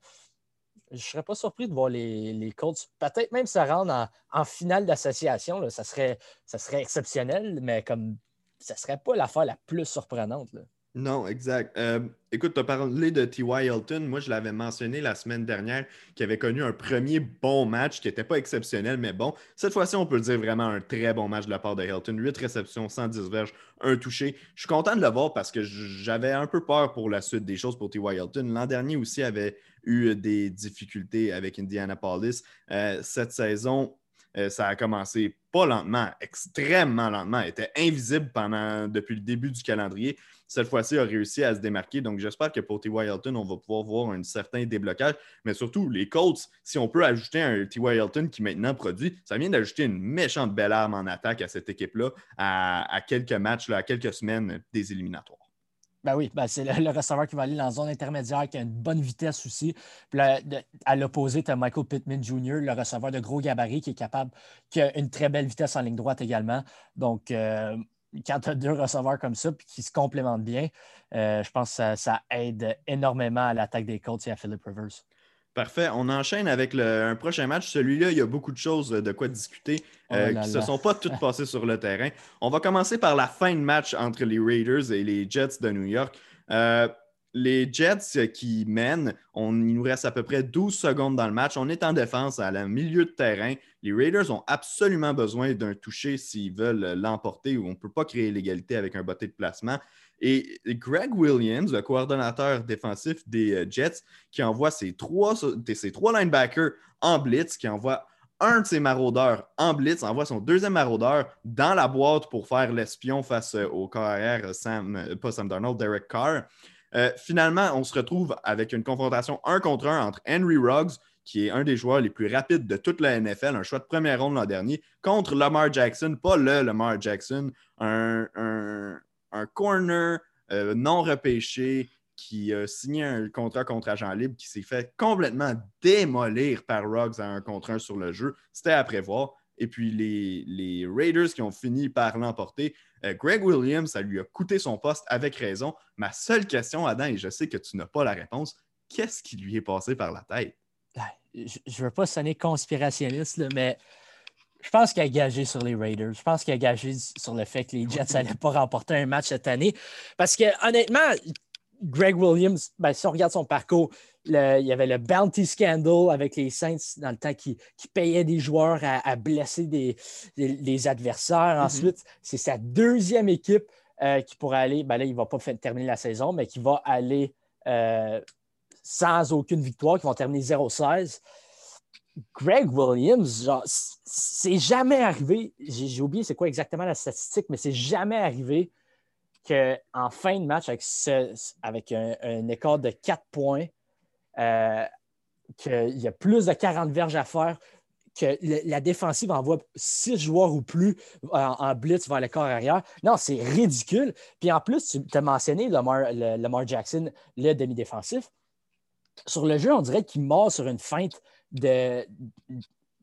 je ne serais pas surpris de voir les, les Colts peut-être même se rendre en, finale d'association. Ça serait, ça serait exceptionnel, mais comme ça ne serait pas l'affaire la plus surprenante. Là. Non, exact. Euh, écoute, tu as parlé de T.Y. Hilton. Moi, je l'avais mentionné la semaine dernière, qui avait connu un premier bon match qui n'était pas exceptionnel, mais bon. Cette fois-ci, on peut dire vraiment un très bon match de la part de Hilton. 8 réceptions, 110 verges, un touché. Je suis content de le voir parce que j'avais un peu peur pour la suite des choses pour T.Y. Hilton. L'an dernier aussi avait eu des difficultés avec Indianapolis. Euh, cette saison, euh, ça a commencé pas lentement, extrêmement lentement. Était invisible pendant, depuis le début du calendrier. Cette fois-ci, a réussi à se démarquer. Donc, j'espère que pour T.Y. Hilton, on va pouvoir voir un certain déblocage. Mais surtout, les Colts, si on peut ajouter un T.Y. Hilton qui maintenant produit, ça vient d'ajouter une méchante belle arme en attaque à cette équipe-là à, quelques matchs, à quelques semaines des éliminatoires. Ben oui, ben c'est le, receveur qui va aller dans la zone intermédiaire, qui a une bonne vitesse aussi. Puis à l'opposé, tu as Michael Pittman Jr., le receveur de gros gabarit, qui est capable, qui a une très belle vitesse en ligne droite également. Donc, euh, quand tu as deux receveurs comme ça, puis qui se complémentent bien, euh, je pense que ça, aide énormément à l'attaque des Colts et à Philip Rivers. Parfait. On enchaîne avec un prochain match. Celui-là, il y a beaucoup de choses de quoi discuter oh qui ne se sont pas toutes passées sur le terrain. On va commencer par la fin de match entre les Raiders et les Jets de New York. Euh, les Jets qui mènent, on, il nous reste à peu près 12 secondes dans le match. On est en défense à la milieu de terrain. Les Raiders ont absolument besoin d'un toucher s'ils veulent l'emporter ou on ne peut pas créer l'égalité avec un botté de placement. Et Greg Williams, le coordonnateur défensif des euh, Jets, qui envoie ses trois, ses trois linebackers en blitz, qui envoie un de ses maraudeurs en blitz, envoie son deuxième maraudeur dans la boîte pour faire l'espion face euh, au carrière Sam, euh, pas Sam Darnold, Derek Carr. finalement, on se retrouve avec une confrontation un contre un entre Henry Ruggs, qui est un des joueurs les plus rapides de toute la NFL, un choix de première ronde l'an dernier, contre Lamar Jackson, pas le Lamar Jackson, un corner euh, non repêché qui a signé un contrat contre agent libre qui s'est fait complètement démolir par Ruggs à un contre un sur le jeu. C'était à prévoir. Et puis les, Raiders qui ont fini par l'emporter. Euh, Greg Williams, ça lui a coûté son poste avec raison. Ma seule question, Adam, et je sais que tu n'as pas la réponse, qu'est-ce qui lui est passé par la tête? Je ne veux pas sonner conspirationniste, mais je pense qu'il a gagé sur les Raiders. Je pense qu'il a gagé sur le fait que les Jets n'allaient pas remporter un match cette année. Parce que honnêtement, Greg Williams, ben, si on regarde son parcours, il y avait le bounty scandal avec les Saints dans le temps qui, payait des joueurs à, blesser des, adversaires. Mm-hmm. Ensuite, c'est sa deuxième équipe euh, qui pourrait aller, ben là, il ne va pas terminer la saison, mais qui va aller euh, sans aucune victoire, qui vont terminer 0-16. Greg Williams, c'est jamais arrivé, j'ai oublié c'est quoi exactement la statistique, mais c'est jamais arrivé qu'en fin de match, avec, un, écart de 4 points, euh, qu'il y a plus de 40 verges à faire, que la défensive envoie 6 joueurs ou plus en, blitz vers le corps arrière. Non, c'est ridicule. Puis en plus, tu as mentionné Lamar, Lamar Jackson, le demi-défensif. Sur le jeu, on dirait qu'il mord sur une feinte de.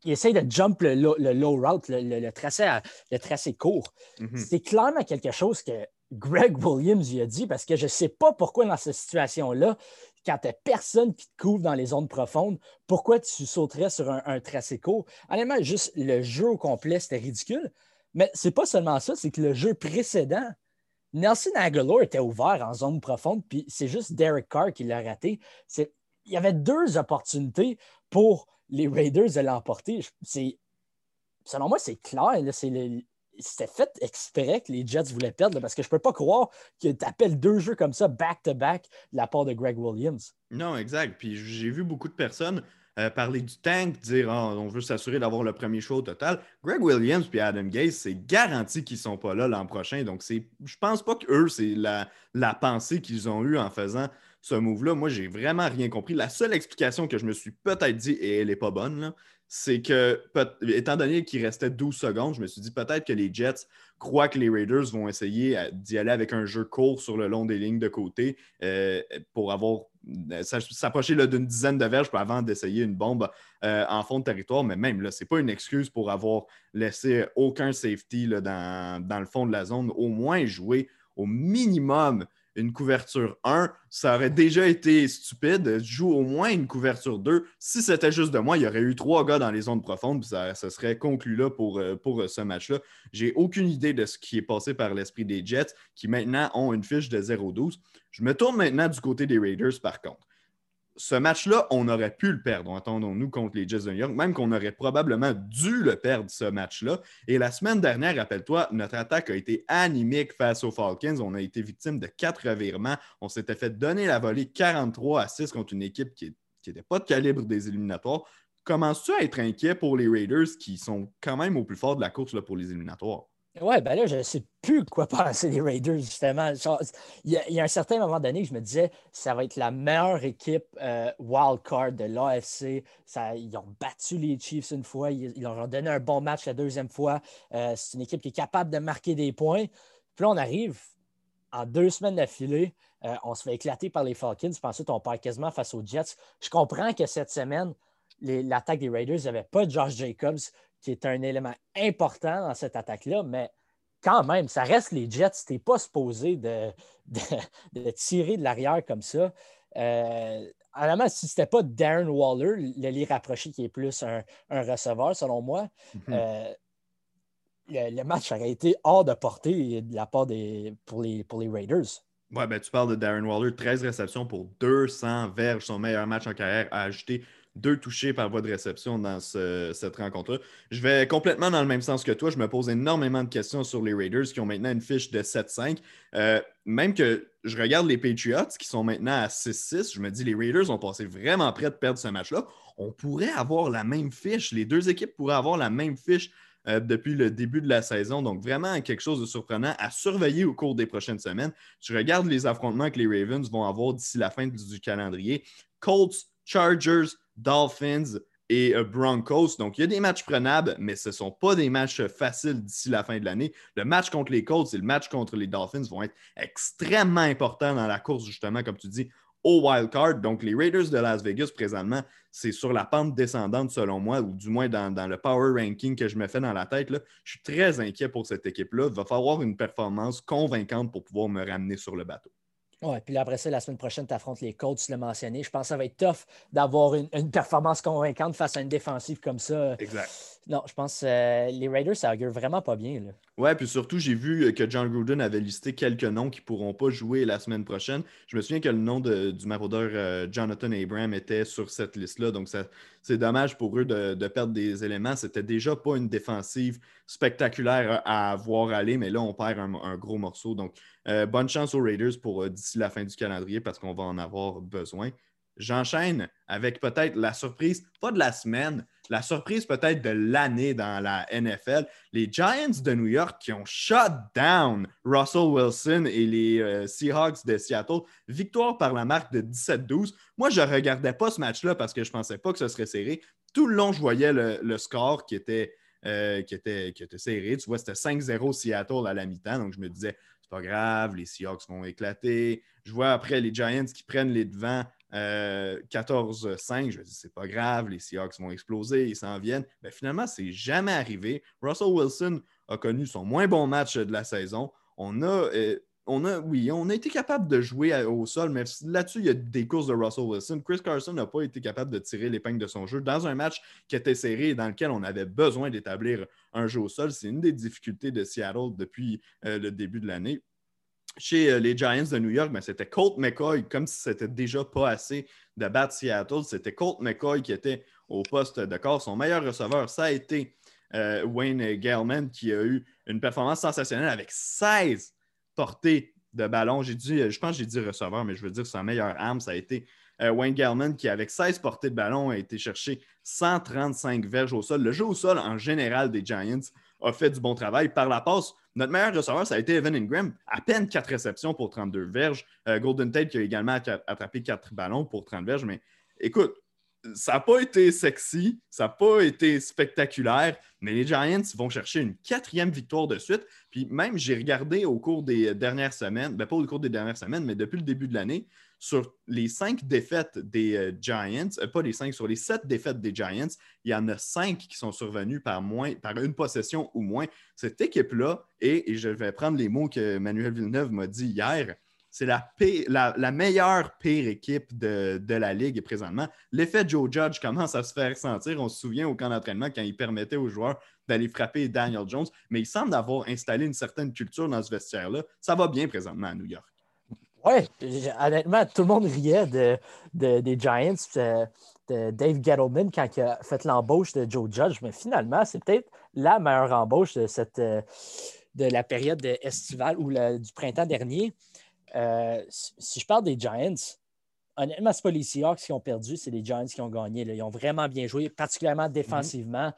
Il essaye de jump le, low route, le, tracé, le tracé court. Mhm. C'est clairement quelque chose que Greg Williams lui a dit parce que je ne sais pas pourquoi dans cette situation-là, quand tu n'as personne qui te couvre dans les zones profondes, pourquoi tu sauterais sur un, tracé court? Honnêtement, juste le jeu au complet, c'était ridicule. Mais c'est pas seulement ça, c'est que le jeu précédent, Nelson Aguilar était ouvert en zone profonde, puis c'est juste Derek Carr qui l'a raté. Il y avait deux opportunités pour les Raiders de l'emporter. Selon moi, c'est clair. C'était fait exprès que les Jets voulaient perdre parce que je ne peux pas croire que tu appelles deux jeux comme ça back-to-back de la part de Greg Williams. Non, exact. Puis j'ai vu beaucoup de personnes euh, parler du tank, dire ah, on veut s'assurer d'avoir le premier choix au total. Greg Williams et Adam Gaze, c'est garanti qu'ils ne sont pas là l'an prochain. Donc, je ne pense pas qu'eux, c'est la, la pensée qu'ils ont eue en faisant ce move-là, moi, j'ai vraiment rien compris. La seule explication que je me suis peut-être dit, et elle n'est pas bonne, c'est que, étant donné qu'il restait 12 secondes, je me suis dit peut-être que les Jets croient que les Raiders vont essayer euh, d'y aller avec un jeu court sur le long des lignes de côté euh, pour avoir euh, s'approcher d'une dizaine de verges avant d'essayer une bombe en fond de territoire. Mais même là, ce n'est pas une excuse pour avoir laissé aucun safety dans, dans, le fond de la zone. Au moins jouer au minimum une couverture 1, ça aurait déjà été stupide. Joue au moins une couverture 2. Si c'était juste de moi, il y aurait eu trois gars dans les zones profondes, ça, serait conclu là pour, euh, pour euh, ce match-là. J'ai aucune idée de ce qui est passé par l'esprit des Jets, qui maintenant ont une fiche de 0-12. Je me tourne maintenant du côté des Raiders, par contre ce match-là, on aurait pu le perdre, entendons-nous, contre les Jets de même qu'on aurait probablement dû le perdre, ce match-là. Et la semaine dernière, rappelle-toi, notre attaque a été animique face aux Falcons. On a été victime de quatre revirements. On s'était fait donner la volée 43 à 6 contre une équipe qui n'était pas de calibre des éliminatoires. Commences-tu à être inquiet pour les Raiders qui sont quand même au plus fort de la course pour les éliminatoires? Ouais, ben là, je ne sais plus quoi penser des Raiders, justement. Il y, a, un certain moment donné que je me disais, ça va être la meilleure équipe euh, wildcard de l'AFC. Ils ont battu les Chiefs une fois, ils, leur ont donné un bon match la deuxième fois. Euh, c'est une équipe qui est capable de marquer des points. Puis là, on arrive en deux semaines d'affilée, euh, on se fait éclater par les Falcons, puis ensuite, on perd quasiment face aux Jets. Je comprends que cette semaine, l'attaque des Raiders, il n'y avait pas Josh Jacobs qui est un élément important dans cette attaque-là, mais quand même, ça reste les Jets. Tu n'es pas supposé de, de, tirer de l'arrière comme ça. Euh, si ce n'était pas Darren Waller, le lit rapproché qui est plus un, receveur, selon moi, mhm. euh, le, match aurait été hors de portée de la part des, pour, les, pour les Raiders. Ouais, ben, tu parles de Darren Waller, 13 réceptions pour 200 verges, son meilleur match en carrière, a ajouté deux touchés par voie de réception dans cette rencontre-là. Je vais complètement dans le même sens que toi. Je me pose énormément de questions sur les Raiders qui ont maintenant une fiche de 7-5. Euh, même que je regarde les Patriots qui sont maintenant à 6-6, je me dis les Raiders ont passé vraiment près de perdre ce match-là. On pourrait avoir la même fiche. Les deux équipes pourraient avoir la même fiche. Euh, depuis le début de la saison. Donc, vraiment quelque chose de surprenant à surveiller au cours des prochaines semaines. Je regarde les affrontements que les Ravens vont avoir d'ici la fin du calendrier. Colts, Chargers, Dolphins et euh, Broncos. Donc, il y a des matchs prenables, mais ce ne sont pas des matchs faciles d'ici la fin de l'année. Le match contre les Colts et le match contre les Dolphins vont être extrêmement importants dans la course, justement, comme tu dis, au wild card. Donc, les Raiders de Las Vegas, présentement, c'est sur la pente descendante, selon moi, ou du moins dans, le power ranking que je me fais dans la tête. Je suis très inquiet pour cette équipe-là. Il va falloir une performance convaincante pour pouvoir me ramener sur le bateau. Oui, puis après ça, la semaine prochaine, tu affrontes les Colts, tu l'as mentionné. Je pense que ça va être tough d'avoir une, performance convaincante face à une défensive comme ça. Exact. Non, je pense que euh, les Raiders, ça augure vraiment pas bien. Là. Ouais, puis surtout, j'ai vu que John Gruden avait listé quelques noms qui ne pourront pas jouer la semaine prochaine. Je me souviens que le nom du maraudeur euh, Jonathan Abraham était sur cette liste-là. Donc, c'est dommage pour eux de, perdre des éléments. C'était déjà pas une défensive spectaculaire à voir aller, mais là, on perd un, gros morceau. Donc, euh, bonne chance aux Raiders pour d'ici la fin du calendrier parce qu'on va en avoir besoin. J'enchaîne avec peut-être la surprise, pas de la semaine, la surprise peut-être de l'année dans la NFL. Les Giants de New York qui ont shut down Russell Wilson et les euh, Seahawks de Seattle. Victoire par la marque de 17-12. Moi, je ne regardais pas ce match-là parce que je ne pensais pas que ce serait serré. Tout le long, je voyais le, score qui était, euh, qui était serré. Tu vois, c'était 5-0 Seattle à la mi-temps. Donc, je me disais, c'est pas grave, les Seahawks vont éclater. Je vois après les Giants qui prennent les devants 14-5, euh, je me dis, c'est pas grave, les Seahawks vont exploser, ils s'en viennent. Mais ben, finalement, c'est jamais arrivé. Russell Wilson a connu son moins bon match de la saison. On a, euh, on a, oui, on a été capable de jouer au sol, mais là-dessus, il y a des courses de Russell Wilson. Chris Carson n'a pas été capable de tirer l'épingle de son jeu dans un match qui était serré et dans lequel on avait besoin d'établir un jeu au sol. C'est une des difficultés de Seattle depuis euh, le début de l'année chez euh, les Giants de New York, ben, c'était Colt McCoy, comme si c'était déjà pas assez de battre Seattle. C'était Colt McCoy qui était au poste de corps. Son meilleur receveur, ça a été euh, Wayne Gellman, qui a eu une performance sensationnelle avec 16 portées de ballon. J'ai dit, je pense que j'ai dit receveur, mais je veux dire sa meilleure arme, ça a été euh, Wayne Gellman, qui avec 16 portées de ballon a été chercher 135 verges au sol. Le jeu au sol en général des Giants a fait du bon travail. Par la passe, notre meilleur receveur, ça a été Evan Ingram, à peine 4 réceptions pour 32 verges. Euh, Golden Tate qui a également attrapé 4 ballons pour 30 verges. Mais écoute, ça n'a pas été sexy, ça n'a pas été spectaculaire, mais les Giants vont chercher une quatrième victoire de suite. Puis même, j'ai regardé au cours des dernières semaines, ben pas au cours des dernières semaines, mais depuis le début de l'année, sur les cinq défaites des euh, Giants, euh, pas les cinq, sur les sept défaites des Giants, il y en a cinq qui sont survenues par, moins, par une possession ou moins. Cette équipe-là, et, je vais prendre les mots que Manuel Villeneuve m'a dit hier, c'est la, la, meilleure pire équipe de, la Ligue présentement. L'effet Joe Judge commence à se faire sentir. On se souvient au camp d'entraînement quand il permettait aux joueurs d'aller frapper Daniel Jones, mais il semble avoir installé une certaine culture dans ce vestiaire-là. Ça va bien présentement à New York. Oui, honnêtement, tout le monde riait de, des Giants, de Dave Gettleman quand il a fait l'embauche de Joe Judge, mais finalement, c'est peut-être la meilleure embauche de, cette, de la période estivale ou du printemps dernier. Euh, si je parle des Giants, honnêtement, ce n'est pas les Seahawks qui ont perdu, c'est les Giants qui ont gagné. Ils ont vraiment bien joué, particulièrement mm-hmm. défensivement.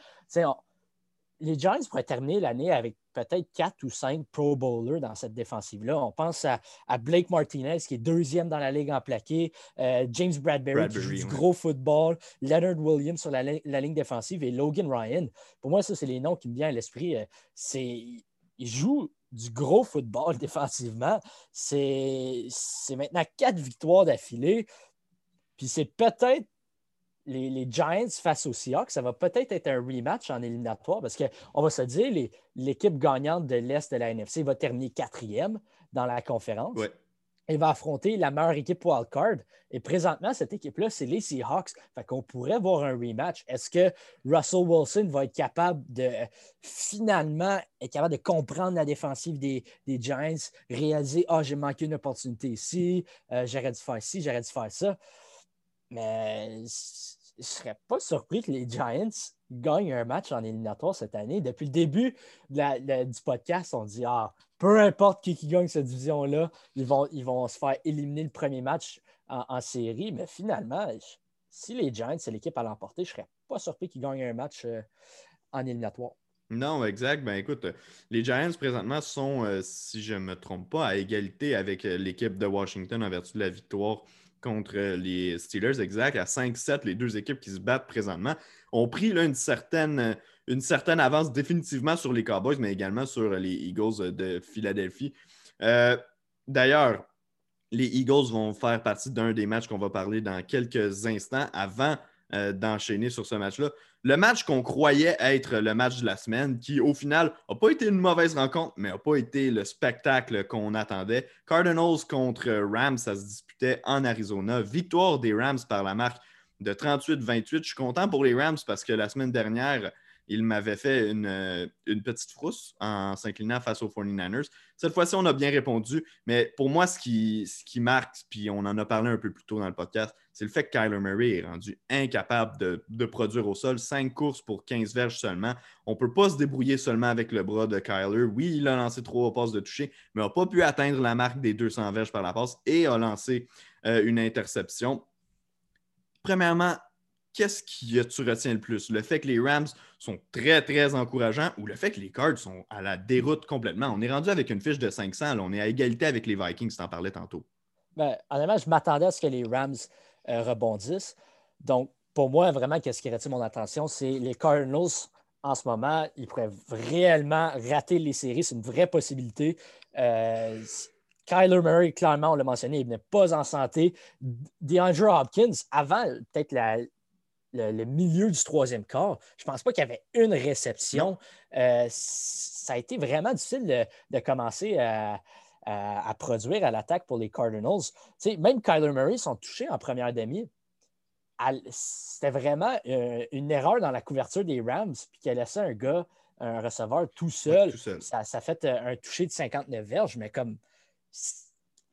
Les Giants pourraient terminer l'année avec peut-être quatre ou cinq Pro Bowlers dans cette défensive-là. On pense à, Blake Martinez, qui est deuxième dans la ligue en plaqué, euh, James Bradbury, qui joue du gros football, Leonard Williams sur la, ligne défensive et Logan Ryan. Pour moi, ça, c'est les noms qui me viennent à l'esprit. Euh, c'est, ils jouent du gros football défensivement. C'est, c'est maintenant quatre victoires d'affilée. Puis c'est peut-être les, Giants face aux Seahawks, ça va peut-être être un rematch en éliminatoire parce qu'on va se dire, l'équipe gagnante de l'Est de la NFC va terminer quatrième dans la conférence. il va affronter la meilleure équipe wildcard. Et présentement, cette équipe-là, c'est les Seahawks. Fait qu'on pourrait voir un rematch. Est-ce que Russell Wilson va être capable de finalement être capable de comprendre la défensive des, Giants, réaliser Ah, j'ai manqué une opportunité ici, euh, j'aurais dû faire ci, j'aurais dû faire ça. Mais je ne serais pas surpris que les Giants gagnent un match en éliminatoire cette année. Depuis le début du podcast, on dit Ah, peu importe qui, gagne cette division-là, ils vont, ils vont se faire éliminer le premier match en, série. Mais finalement, si les Giants, c'est l'équipe à l'emporter, je ne serais pas surpris qu'ils gagnent un match euh, en éliminatoire. Non, exact. Ben écoute, les Giants présentement sont, euh, si je ne me trompe pas, à égalité avec euh, l'équipe de Washington en vertu de la victoire contre les Steelers, exact, à 5-7, les deux équipes qui se battent présentement, ont pris là, une, certaine, une certaine avance définitivement sur les Cowboys, mais également sur les Eagles de Philadelphie. Euh, d'ailleurs, les Eagles vont faire partie d'un des matchs qu'on va parler dans quelques instants avant euh, d'enchaîner sur ce match-là. Le match qu'on croyait être le match de la semaine, qui au final n'a pas été une mauvaise rencontre, mais n'a pas été le spectacle qu'on attendait. Cardinals contre Rams, ça se disputait en Arizona. Victoire des Rams par la marque de 38-28. Je suis content pour les Rams parce que la semaine dernière, il m'avait fait une, euh, une, petite frousse en s'inclinant face aux 49ers. Cette fois-ci, on a bien répondu, mais pour moi, ce qui, ce qui marque, puis on en a parlé un peu plus tôt dans le podcast, c'est le fait que Kyler Murray est rendu incapable de, produire au sol. Cinq courses pour 15 verges seulement. On ne peut pas se débrouiller seulement avec le bras de Kyler. Oui, il a lancé trois passes de toucher, mais n'a pas pu atteindre la marque des 200 verges par la passe et a lancé euh, une interception. Premièrement, qu'est-ce que tu retiens le plus? Le fait que les Rams sont très, très encourageants ou le fait que les Cards sont à la déroute complètement? On est rendu avec une fiche de 500. on est à égalité avec les Vikings, tu en parlais tantôt. Ben, honnêtement, je m'attendais à ce que les Rams euh, rebondissent. Donc, pour moi, vraiment, qu'est-ce qui retient mon attention, c'est les Cardinals. En ce moment, ils pourraient réellement rater les séries. C'est une vraie possibilité. Euh, Kyler Murray, clairement, on l'a mentionné, il n'est pas en santé. DeAndre Hopkins, avant peut-être la, le, milieu du troisième quart. Je ne pense pas qu'il y avait une réception. Euh, ça a été vraiment difficile de, commencer à, produire à l'attaque pour les Cardinals. même Kyler Murray sont touchés en première demi. C'était vraiment euh, une erreur dans la couverture des Rams, puis qu'elle laissé un gars, un receveur tout seul. Ça, ça, fait euh, un toucher de 59 verges, mais comme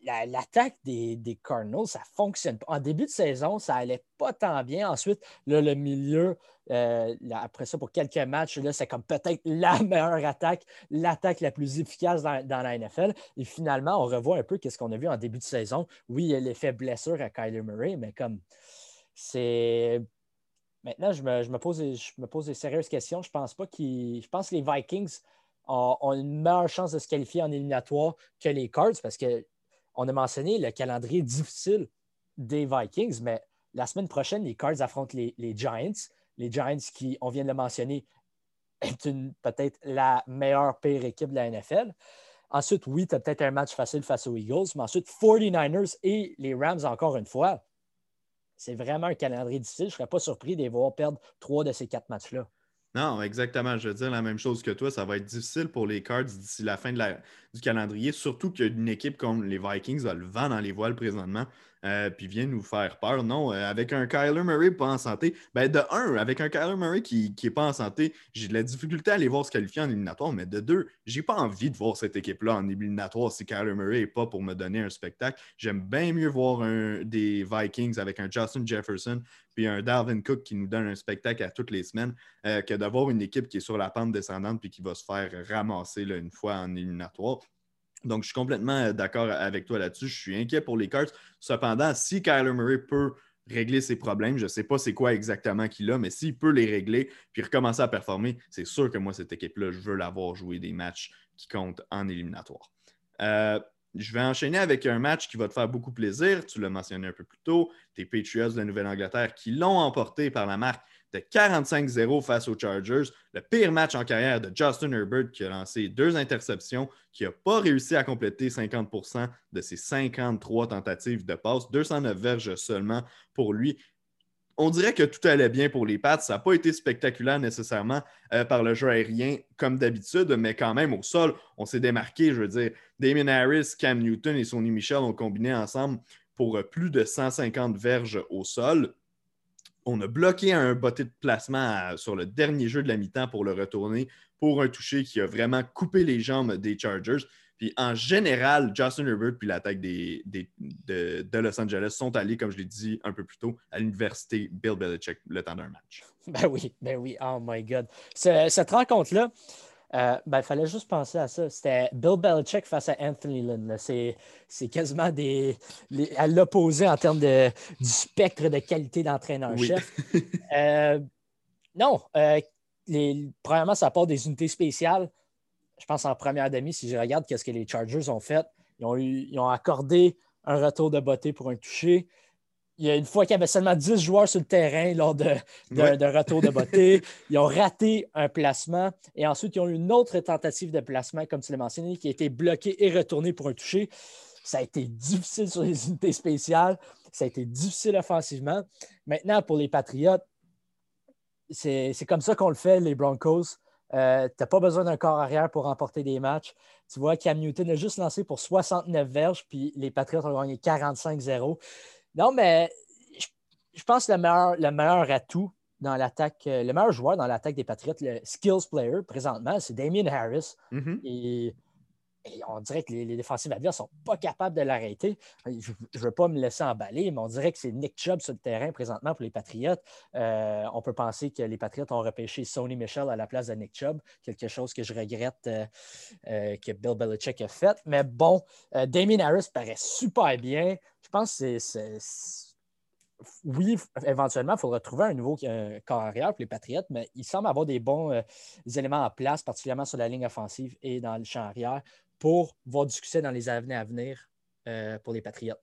l'attaque des, des, Cardinals, ça ne fonctionne pas. En début de saison, ça n'allait pas tant bien. Ensuite, le milieu, euh, après ça, pour quelques matchs, c'est comme peut-être la meilleure attaque, l'attaque la plus efficace dans, la NFL. Et finalement, on revoit un peu ce qu'on a vu en début de saison. Oui, il y a l'effet blessure à Kyler Murray, mais comme c'est. Maintenant, je me, pose, je me pose des sérieuses questions. Je pense pas qu'ils. Je pense que les Vikings ont, ont, une meilleure chance de se qualifier en éliminatoire que les Cards parce que on a mentionné le calendrier difficile des Vikings, mais la semaine prochaine, les Cards affrontent les, Giants. Les Giants, qui, on vient de le mentionner, est peut-être la meilleure pire équipe de la NFL. Ensuite, oui, tu as peut-être un match facile face aux Eagles, mais ensuite, 49ers et les Rams, encore une fois. C'est vraiment un calendrier difficile. Je ne serais pas surpris de les voir perdre trois de ces quatre matchs-là. Non, exactement. Je veux dire la même chose que toi. Ça va être difficile pour les Cards d'ici la fin du calendrier, surtout qu'une équipe comme les Vikings a le vent dans les voiles présentement. Euh, puis vient nous faire peur. Non, euh, avec un Kyler Murray pas en santé, ben de un, avec un Kyler Murray qui n'est pas en santé, j'ai de la difficulté à aller voir se qualifier en éliminatoire, mais de deux, j'ai pas envie de voir cette équipe-là en éliminatoire si Kyler Murray n'est pas pour me donner un spectacle. J'aime bien mieux voir des Vikings avec un Justin Jefferson puis un Darwin Cook qui nous donne un spectacle à toutes les semaines euh, que d'avoir une équipe qui est sur la pente descendante puis qui va se faire ramasser une fois en éliminatoire. Donc, je suis complètement euh, d'accord avec toi là-dessus. Je suis inquiet pour les Cards. Cependant, si Kyler Murray peut régler ses problèmes, je ne sais pas c'est quoi exactement qu'il a, mais s'il peut les régler puis recommencer à performer, c'est sûr que moi, cette équipe-là, je veux l'avoir joué des matchs qui comptent en éliminatoire. Euh, je vais enchaîner avec un match qui va te faire beaucoup plaisir. Tu l'as mentionné un peu plus tôt. Tes Patriots de la Nouvelle-Angleterre qui l'ont emporté par la marque de 45-0 face aux Chargers. Le pire match en carrière de Justin Herbert qui a lancé deux interceptions, qui n'a pas réussi à compléter 50% de ses 53 tentatives de passe, 209 verges seulement pour lui. on dirait que tout allait bien pour les Pats. Ça n'a pas été spectaculaire nécessairement euh, par le jeu aérien comme d'habitude, mais quand même au sol, on s'est démarqué. Je veux dire, Damien Harris, Cam Newton et Sonny Michel ont combiné ensemble pour euh, plus de 150 verges au sol. On a bloqué un botté de placement sur le dernier jeu de la mi-temps pour le retourner pour un toucher qui a vraiment coupé les jambes des Chargers. Puis en général, Justin Herbert puis l'attaque de, Los Angeles sont allés, comme je l'ai dit un peu plus tôt, à l'université Bill Belichick le temps d'un match. Ben oui, ben oui, oh my God. cette rencontre-là, euh, ben, il fallait juste penser à ça. C'était Bill Belichick face à Anthony Lynn. C'est, quasiment des, à l'opposé en termes de, du spectre de qualité d'entraîneur-chef. Euh, non, euh, les, premièrement, ça part des unités spéciales je pense en première demi, si je regarde qu'est-ce que les Chargers ont fait, ils ont, ils ont accordé un retour de beauté pour un toucher. Il y a une fois qu'il y avait seulement 10 joueurs sur le terrain lors de, retour de beauté. Ils ont raté un placement et ensuite ils ont eu une autre tentative de placement, comme tu l'as mentionné, qui a été bloquée et retournée pour un toucher. Ça a été difficile sur les unités spéciales. Ça a été difficile offensivement. Maintenant, pour les Patriotes, c'est comme ça qu'on le fait, les Broncos. Euh, tu n'as pas besoin d'un corps arrière pour remporter des matchs. Tu vois, Cam Newton a juste lancé pour 69 verges, puis les Patriots ont gagné 45-0. Non, mais je, pense que le meilleur, le meilleur atout dans l'attaque, euh, le meilleur joueur dans l'attaque des Patriots, le skills player présentement, c'est Damien Harris. Mm-hmm. Et et on dirait que les, les défensives adverses ne sont pas capables de l'arrêter. Je ne veux pas me laisser emballer, mais on dirait que c'est Nick Chubb sur le terrain présentement pour les Patriotes. Euh, on peut penser que les Patriotes ont repêché Sony Michel à la place de Nick Chubb, quelque chose que je regrette euh, euh, que Bill Belichick a fait. Mais bon, Damien Harris paraît super bien. Je pense que c'est. Oui, éventuellement, il faudra trouver un nouveau corps arrière pour les Patriotes, mais il semble avoir des bons éléments en place, particulièrement sur la ligne offensive et dans le champ arrière, pour voir du succès dans les années à venir euh, pour les Patriotes.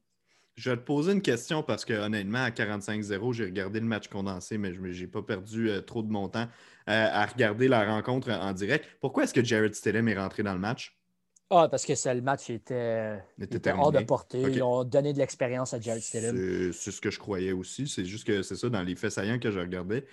Je vais te poser une question parce que honnêtement, à 45-0, j'ai regardé le match condensé, mais je n'ai pas perdu euh, trop de mon temps euh, à regarder la rencontre en direct. Pourquoi est-ce que Jared Stidham est rentré dans le match? Ah, parce que le match était, hors de portée. Ils ont donné de l'expérience à Jared Stidham. C'est ce que je croyais aussi. C'est juste que c'est ça, dans les faits saillants que je regardais,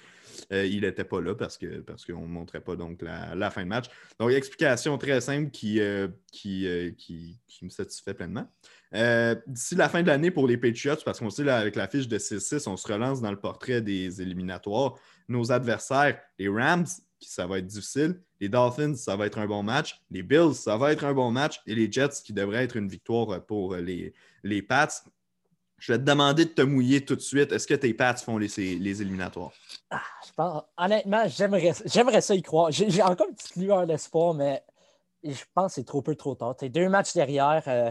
euh, il n'était pas là parce qu'on parce ne montrait pas donc la, fin de match. Donc, explication très simple qui, euh, euh, qui, qui, me satisfait pleinement. D'ici la fin de l'année pour les Patriots, parce qu'on sait avec la fiche de 6-6, on se relance dans le portrait des éliminatoires. Nos adversaires, les Rams, ça va être difficile. Les Dolphins, ça va être un bon match. Les Bills, ça va être un bon match. Et les Jets, qui devrait être une victoire pour les, les Pats. Je vais te demander de te mouiller tout de suite. Est-ce que tes Pats font les, les éliminatoires? Ah, je pense, honnêtement, j'aimerais ça y croire. J'ai encore une petite lueur d'espoir, mais je pense que c'est trop peu, trop tard. deux matchs derrière, euh,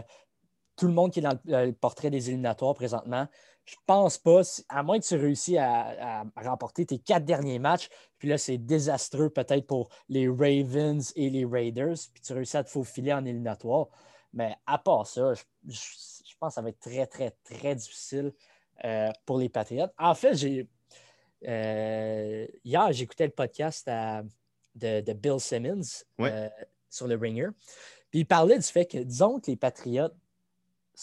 tout le monde qui est dans le portrait des éliminatoires présentement. Je pense pas, à moins que tu réussis à, remporter tes quatre derniers matchs, puis là, c'est désastreux peut-être pour les Ravens et les Raiders, puis tu réussis à te faufiler en éliminatoire. Mais à part ça, je, pense que ça va être très, très, très difficile euh, pour les Patriots. En fait, j'ai euh, hier, j'écoutais le podcast de, Bill Simmons euh, sur le Ringer. Puis il parlait du fait que, disons que les Patriots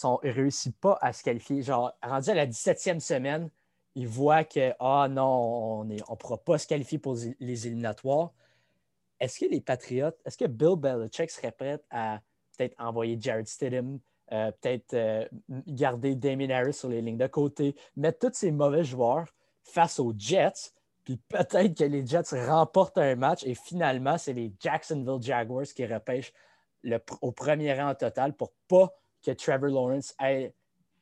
ne réussissent pas à se qualifier. Genre, rendu à la 17e semaine, ils voient que, ah non, on ne pourra pas se qualifier pour les éliminatoires. Est-ce que les Patriots, est-ce que Bill Belichick serait prêt à peut-être envoyer Jared Stidham, euh, peut-être euh, garder Damien Harris sur les lignes de côté, mettre tous ces mauvais joueurs face aux Jets, puis peut-être que les Jets remportent un match et finalement, c'est les Jacksonville Jaguars qui repêchent le, au premier rang total pour pas que Trevor Lawrence aille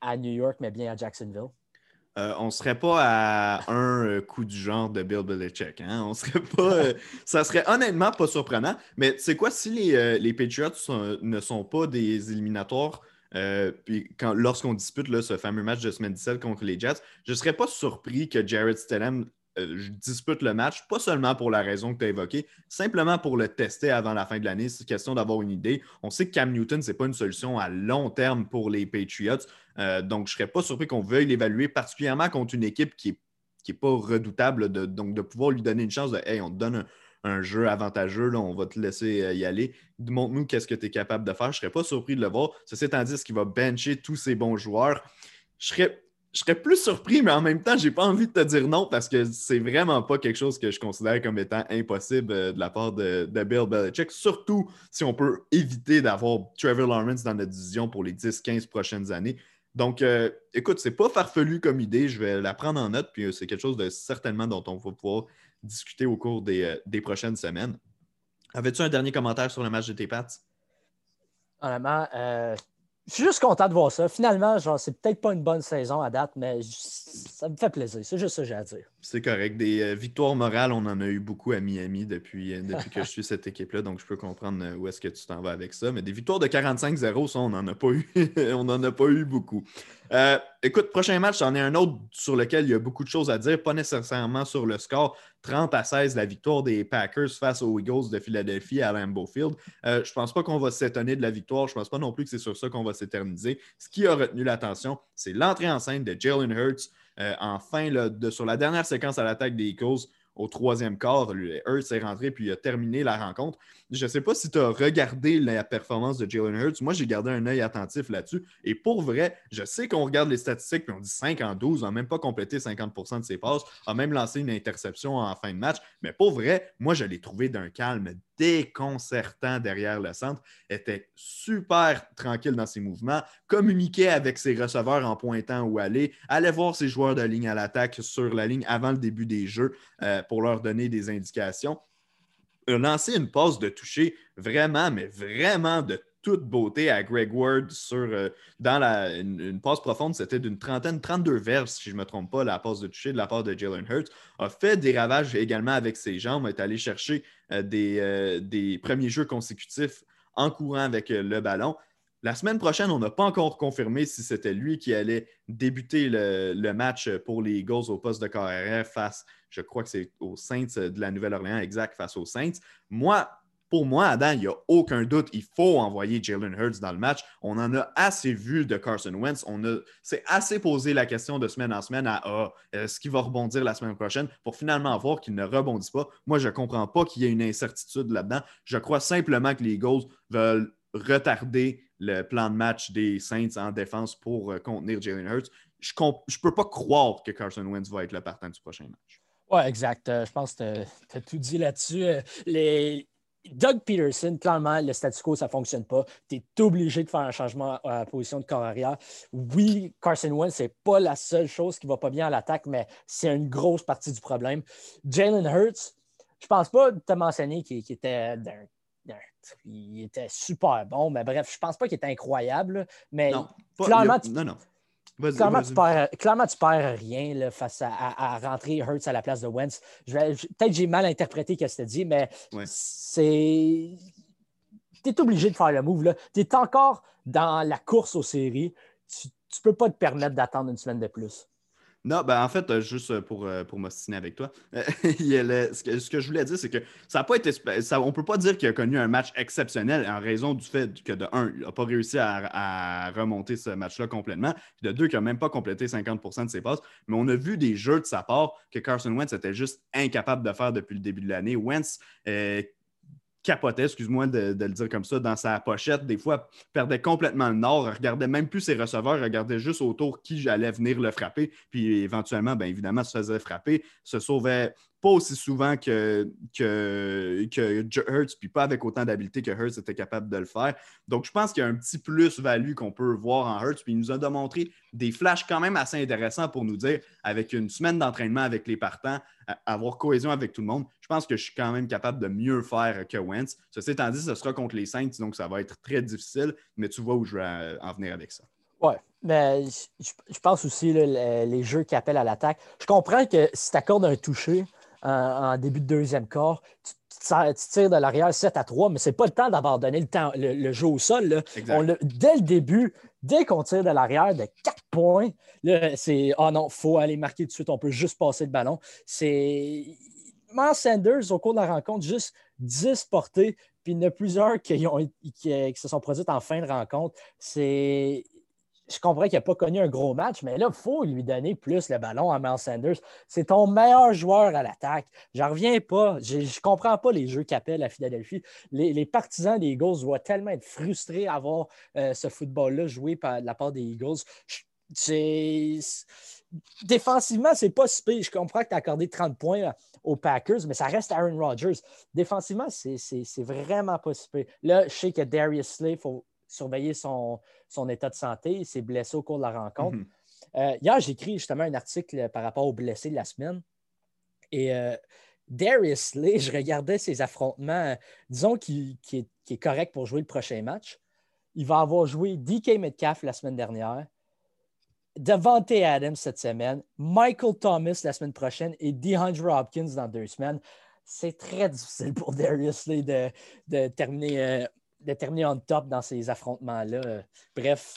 à New York, mais bien à Jacksonville? Euh, on ne serait pas à un euh, coup du genre de Bill Belichick. Hein? On serait pas, euh, ça serait honnêtement pas surprenant. Mais c'est quoi si les, Patriots ne sont pas des éliminatoires puis lorsqu'on dispute ce fameux match de semaine 17 contre les Jets, je ne serais pas surpris que Jared euh, je dispute le match, pas seulement pour la raison que tu as évoquée, simplement pour le tester avant la fin de l'année. C'est question d'avoir une idée. On sait que Cam Newton, ce n'est pas une solution à long terme pour les Patriots. Euh, donc, je ne serais pas surpris qu'on veuille l'évaluer, particulièrement contre une équipe qui n'est est pas redoutable. De, donc, de pouvoir lui donner une chance de Hey, on te donne un, jeu avantageux, là, on va te laisser euh, y aller. Montre-nous qu'est-ce que tu es capable de faire. Je ne serais pas surpris de le voir. Ceci étant dit, ce qui va bencher tous ces bons joueurs? Je serais je serais plus surpris, mais en même temps, j'ai pas envie de te dire non parce que c'est vraiment pas quelque chose que je considère comme étant impossible euh, de la part de, Bill Belichick, surtout si on peut éviter d'avoir Trevor Lawrence dans notre division pour les 10-15 prochaines années. Donc, euh, écoute, c'est pas farfelu comme idée, je vais la prendre en note, puis euh, c'est quelque chose de certainement dont on va pouvoir discuter au cours des, des prochaines semaines. Avais-tu un dernier commentaire sur le match de tes Pats? Honnêtement, je suis juste content de voir ça. Finalement, genre, c'est peut-être pas une bonne saison à date, mais ça me fait plaisir. C'est juste ça que j'ai à dire. C'est correct. Des euh, victoires morales, on en a eu beaucoup à Miami depuis, euh, que je suis cette équipe-là, donc je peux comprendre euh, où est-ce que tu t'en vas avec ça. Mais des victoires de 45-0, ça, on n'en a pas eu. on n'en a pas eu beaucoup. écoute, prochain match, j'en ai un autre sur lequel il y a beaucoup de choses à dire, pas nécessairement sur le score. 30 à 16, la victoire des Packers face aux Eagles de Philadelphie à Lambeau Field. je ne pense pas qu'on va s'étonner de la victoire. Je ne pense pas non plus que c'est sur ça qu'on va s'éterniser. Ce qui a retenu l'attention, c'est l'entrée en scène de Jalen Hurts euh, en fin, de, sur la dernière séquence à l'attaque des Eagles, au troisième quart, Hurts est rentré puis a terminé la rencontre. Je ne sais pas si tu as regardé la performance de Jalen Hurts. Moi, j'ai gardé un œil attentif là-dessus. Et pour vrai, je sais qu'on regarde les statistiques puis on dit 5 en 12, n'a même pas complété 50% de ses passes, a même lancé une interception en fin de match. Mais pour vrai, moi, je l'ai trouvé d'un calme déconcertant derrière le centre, était super tranquille dans ses mouvements, communiquait avec ses receveurs en pointant où aller, allait voir ses joueurs de ligne à l'attaque sur la ligne avant le début des jeux euh, pour leur donner des indications. A lancé une passe de toucher vraiment, mais vraiment de toute beauté à Greg Ward sur, euh, dans la, une, passe profonde. C'était d'une trentaine, 32 verges, si je ne me trompe pas, la passe de toucher de la part de Jalen Hurts. A fait des ravages également avec ses jambes, est allé chercher euh, des, euh, des, premiers jeux consécutifs en courant avec le ballon. La semaine prochaine, on n'a pas encore confirmé si c'était lui qui allait débuter le, le, match pour les Eagles au poste de carrière face, je crois que c'est aux Saints de la Nouvelle-Orléans, exact, face aux Saints. Moi, pour moi, Adam, il n'y a aucun doute. Il faut envoyer Jalen Hurts dans le match. On en a assez vu de Carson Wentz. On a, c'est assez posé la question de semaine en semaine à ah, est-ce qu'il va rebondir la semaine prochaine pour finalement voir qu'il ne rebondit pas? Moi, je ne comprends pas qu'il y ait une incertitude là-dedans. Je crois simplement que les Eagles veulent retarder le plan de match des Saints en défense pour euh, contenir Jalen Hurts. Je ne peux pas croire que Carson Wentz va être le partant du prochain match. Oui, exact. Euh, je pense que tu as, tout dit là-dessus. Euh, les, Doug Peterson, clairement, le statu quo, ça ne fonctionne pas. Tu es obligé de faire un changement à la position de corps arrière. Oui, Carson Wentz, ce n'est pas la seule chose qui ne va pas bien à l'attaque, mais c'est une grosse partie du problème. Jalen Hurts, je ne pense pas te mentionner qu'il était il était super bon, mais bref, je ne pense pas qu'il était incroyable. Mais non, clairement, non, non. Clairement, tu perds, clairement, tu perds rien face à, rentrer Hurts à la place de Wentz. Peut-être que j'ai mal interprété ce que tu dit, mais c'est. Tu es obligé de faire le move. Tu es encore dans la course aux séries. Tu ne peux pas te permettre d'attendre une semaine de plus. Non, ben en fait, euh, juste euh, pour, euh, pour avec toi, ce, que, je voulais dire, c'est que ça n'a pas été. Ça, on ne peut pas dire qu'il a connu un match exceptionnel en raison du fait que, de un, il n'a pas réussi à, remonter ce match-là complètement, puis de deux, qu'il n'a même pas complété 50% de ses passes. Mais on a vu des jeux de sa part que Carson Wentz était juste incapable de faire depuis le début de l'année. Wentz, capotait, excuse-moi de, le dire comme ça, dans sa pochette. Des fois, perdait complètement le nord, regardait même plus ses receveurs, regardait juste autour qui allait venir le frapper. Puis éventuellement, bien évidemment, se faisait frapper, se sauvait pas aussi souvent que, que, que Hurts, puis pas avec autant d'habileté que Hurts était capable de le faire. Donc, je pense qu'il y a un petit plus-value qu'on peut voir en Hurts. Puis il nous a démontré des flashs quand même assez intéressants pour nous dire, avec une semaine d'entraînement avec les partants, avoir cohésion avec tout le monde, je pense que je suis quand même capable de mieux faire que Wentz. Ceci étant dit, ce sera contre les Saints, donc ça va être très difficile, mais tu vois où je vais en venir avec ça. Oui, mais je, pense aussi les, jeux qui appellent à l'attaque. Je comprends que si tu accordes un toucher, en, début de deuxième quart. Tu, tires de l'arrière 7 à 3, mais ce n'est pas le temps d'abandonner le, le, jeu au sol. dès le début, dès qu'on tire de l'arrière de 4 points, c'est Ah non, il faut aller marquer tout de suite, on peut juste passer le ballon. C'est. Miles Sanders, au cours de la rencontre, juste 10 portées, puis il y en a plusieurs qui, ont, qui se sont produites en fin de rencontre. C'est je comprends qu'il n'a pas connu un gros match, mais là, il faut lui donner plus le ballon à Miles Sanders. C'est ton meilleur joueur à l'attaque. J'en reviens pas. Je ne comprends pas les jeux qu'appelle à Philadelphie. Les, partisans des Eagles doivent tellement être frustrés à voir euh, ce football-là joué par de la part des Eagles. Défensivement, c'est pas si. Je comprends que tu as accordé 30 points aux Packers, mais ça reste Aaron Rodgers. Défensivement, c'est vraiment pas si pire. Là, je sais que Darius Slay, il faut surveiller son, son, état de santé. Il s'est blessé au cours de la rencontre. Mhm. Euh, hier, j'ai écrit justement un article par rapport aux blessés de la semaine. Et euh, Darius Slay, je regardais ses affrontements. disons qu'il est, est, correct pour jouer le prochain match. Il va avoir joué DK Metcalf la semaine dernière. Devante Adams cette semaine, Michael Thomas la semaine prochaine et DeAndre Hopkins dans deux semaines. C'est très difficile pour Darius Lee de, terminer, euh, de terminer en top dans ces affrontements-là. Bref,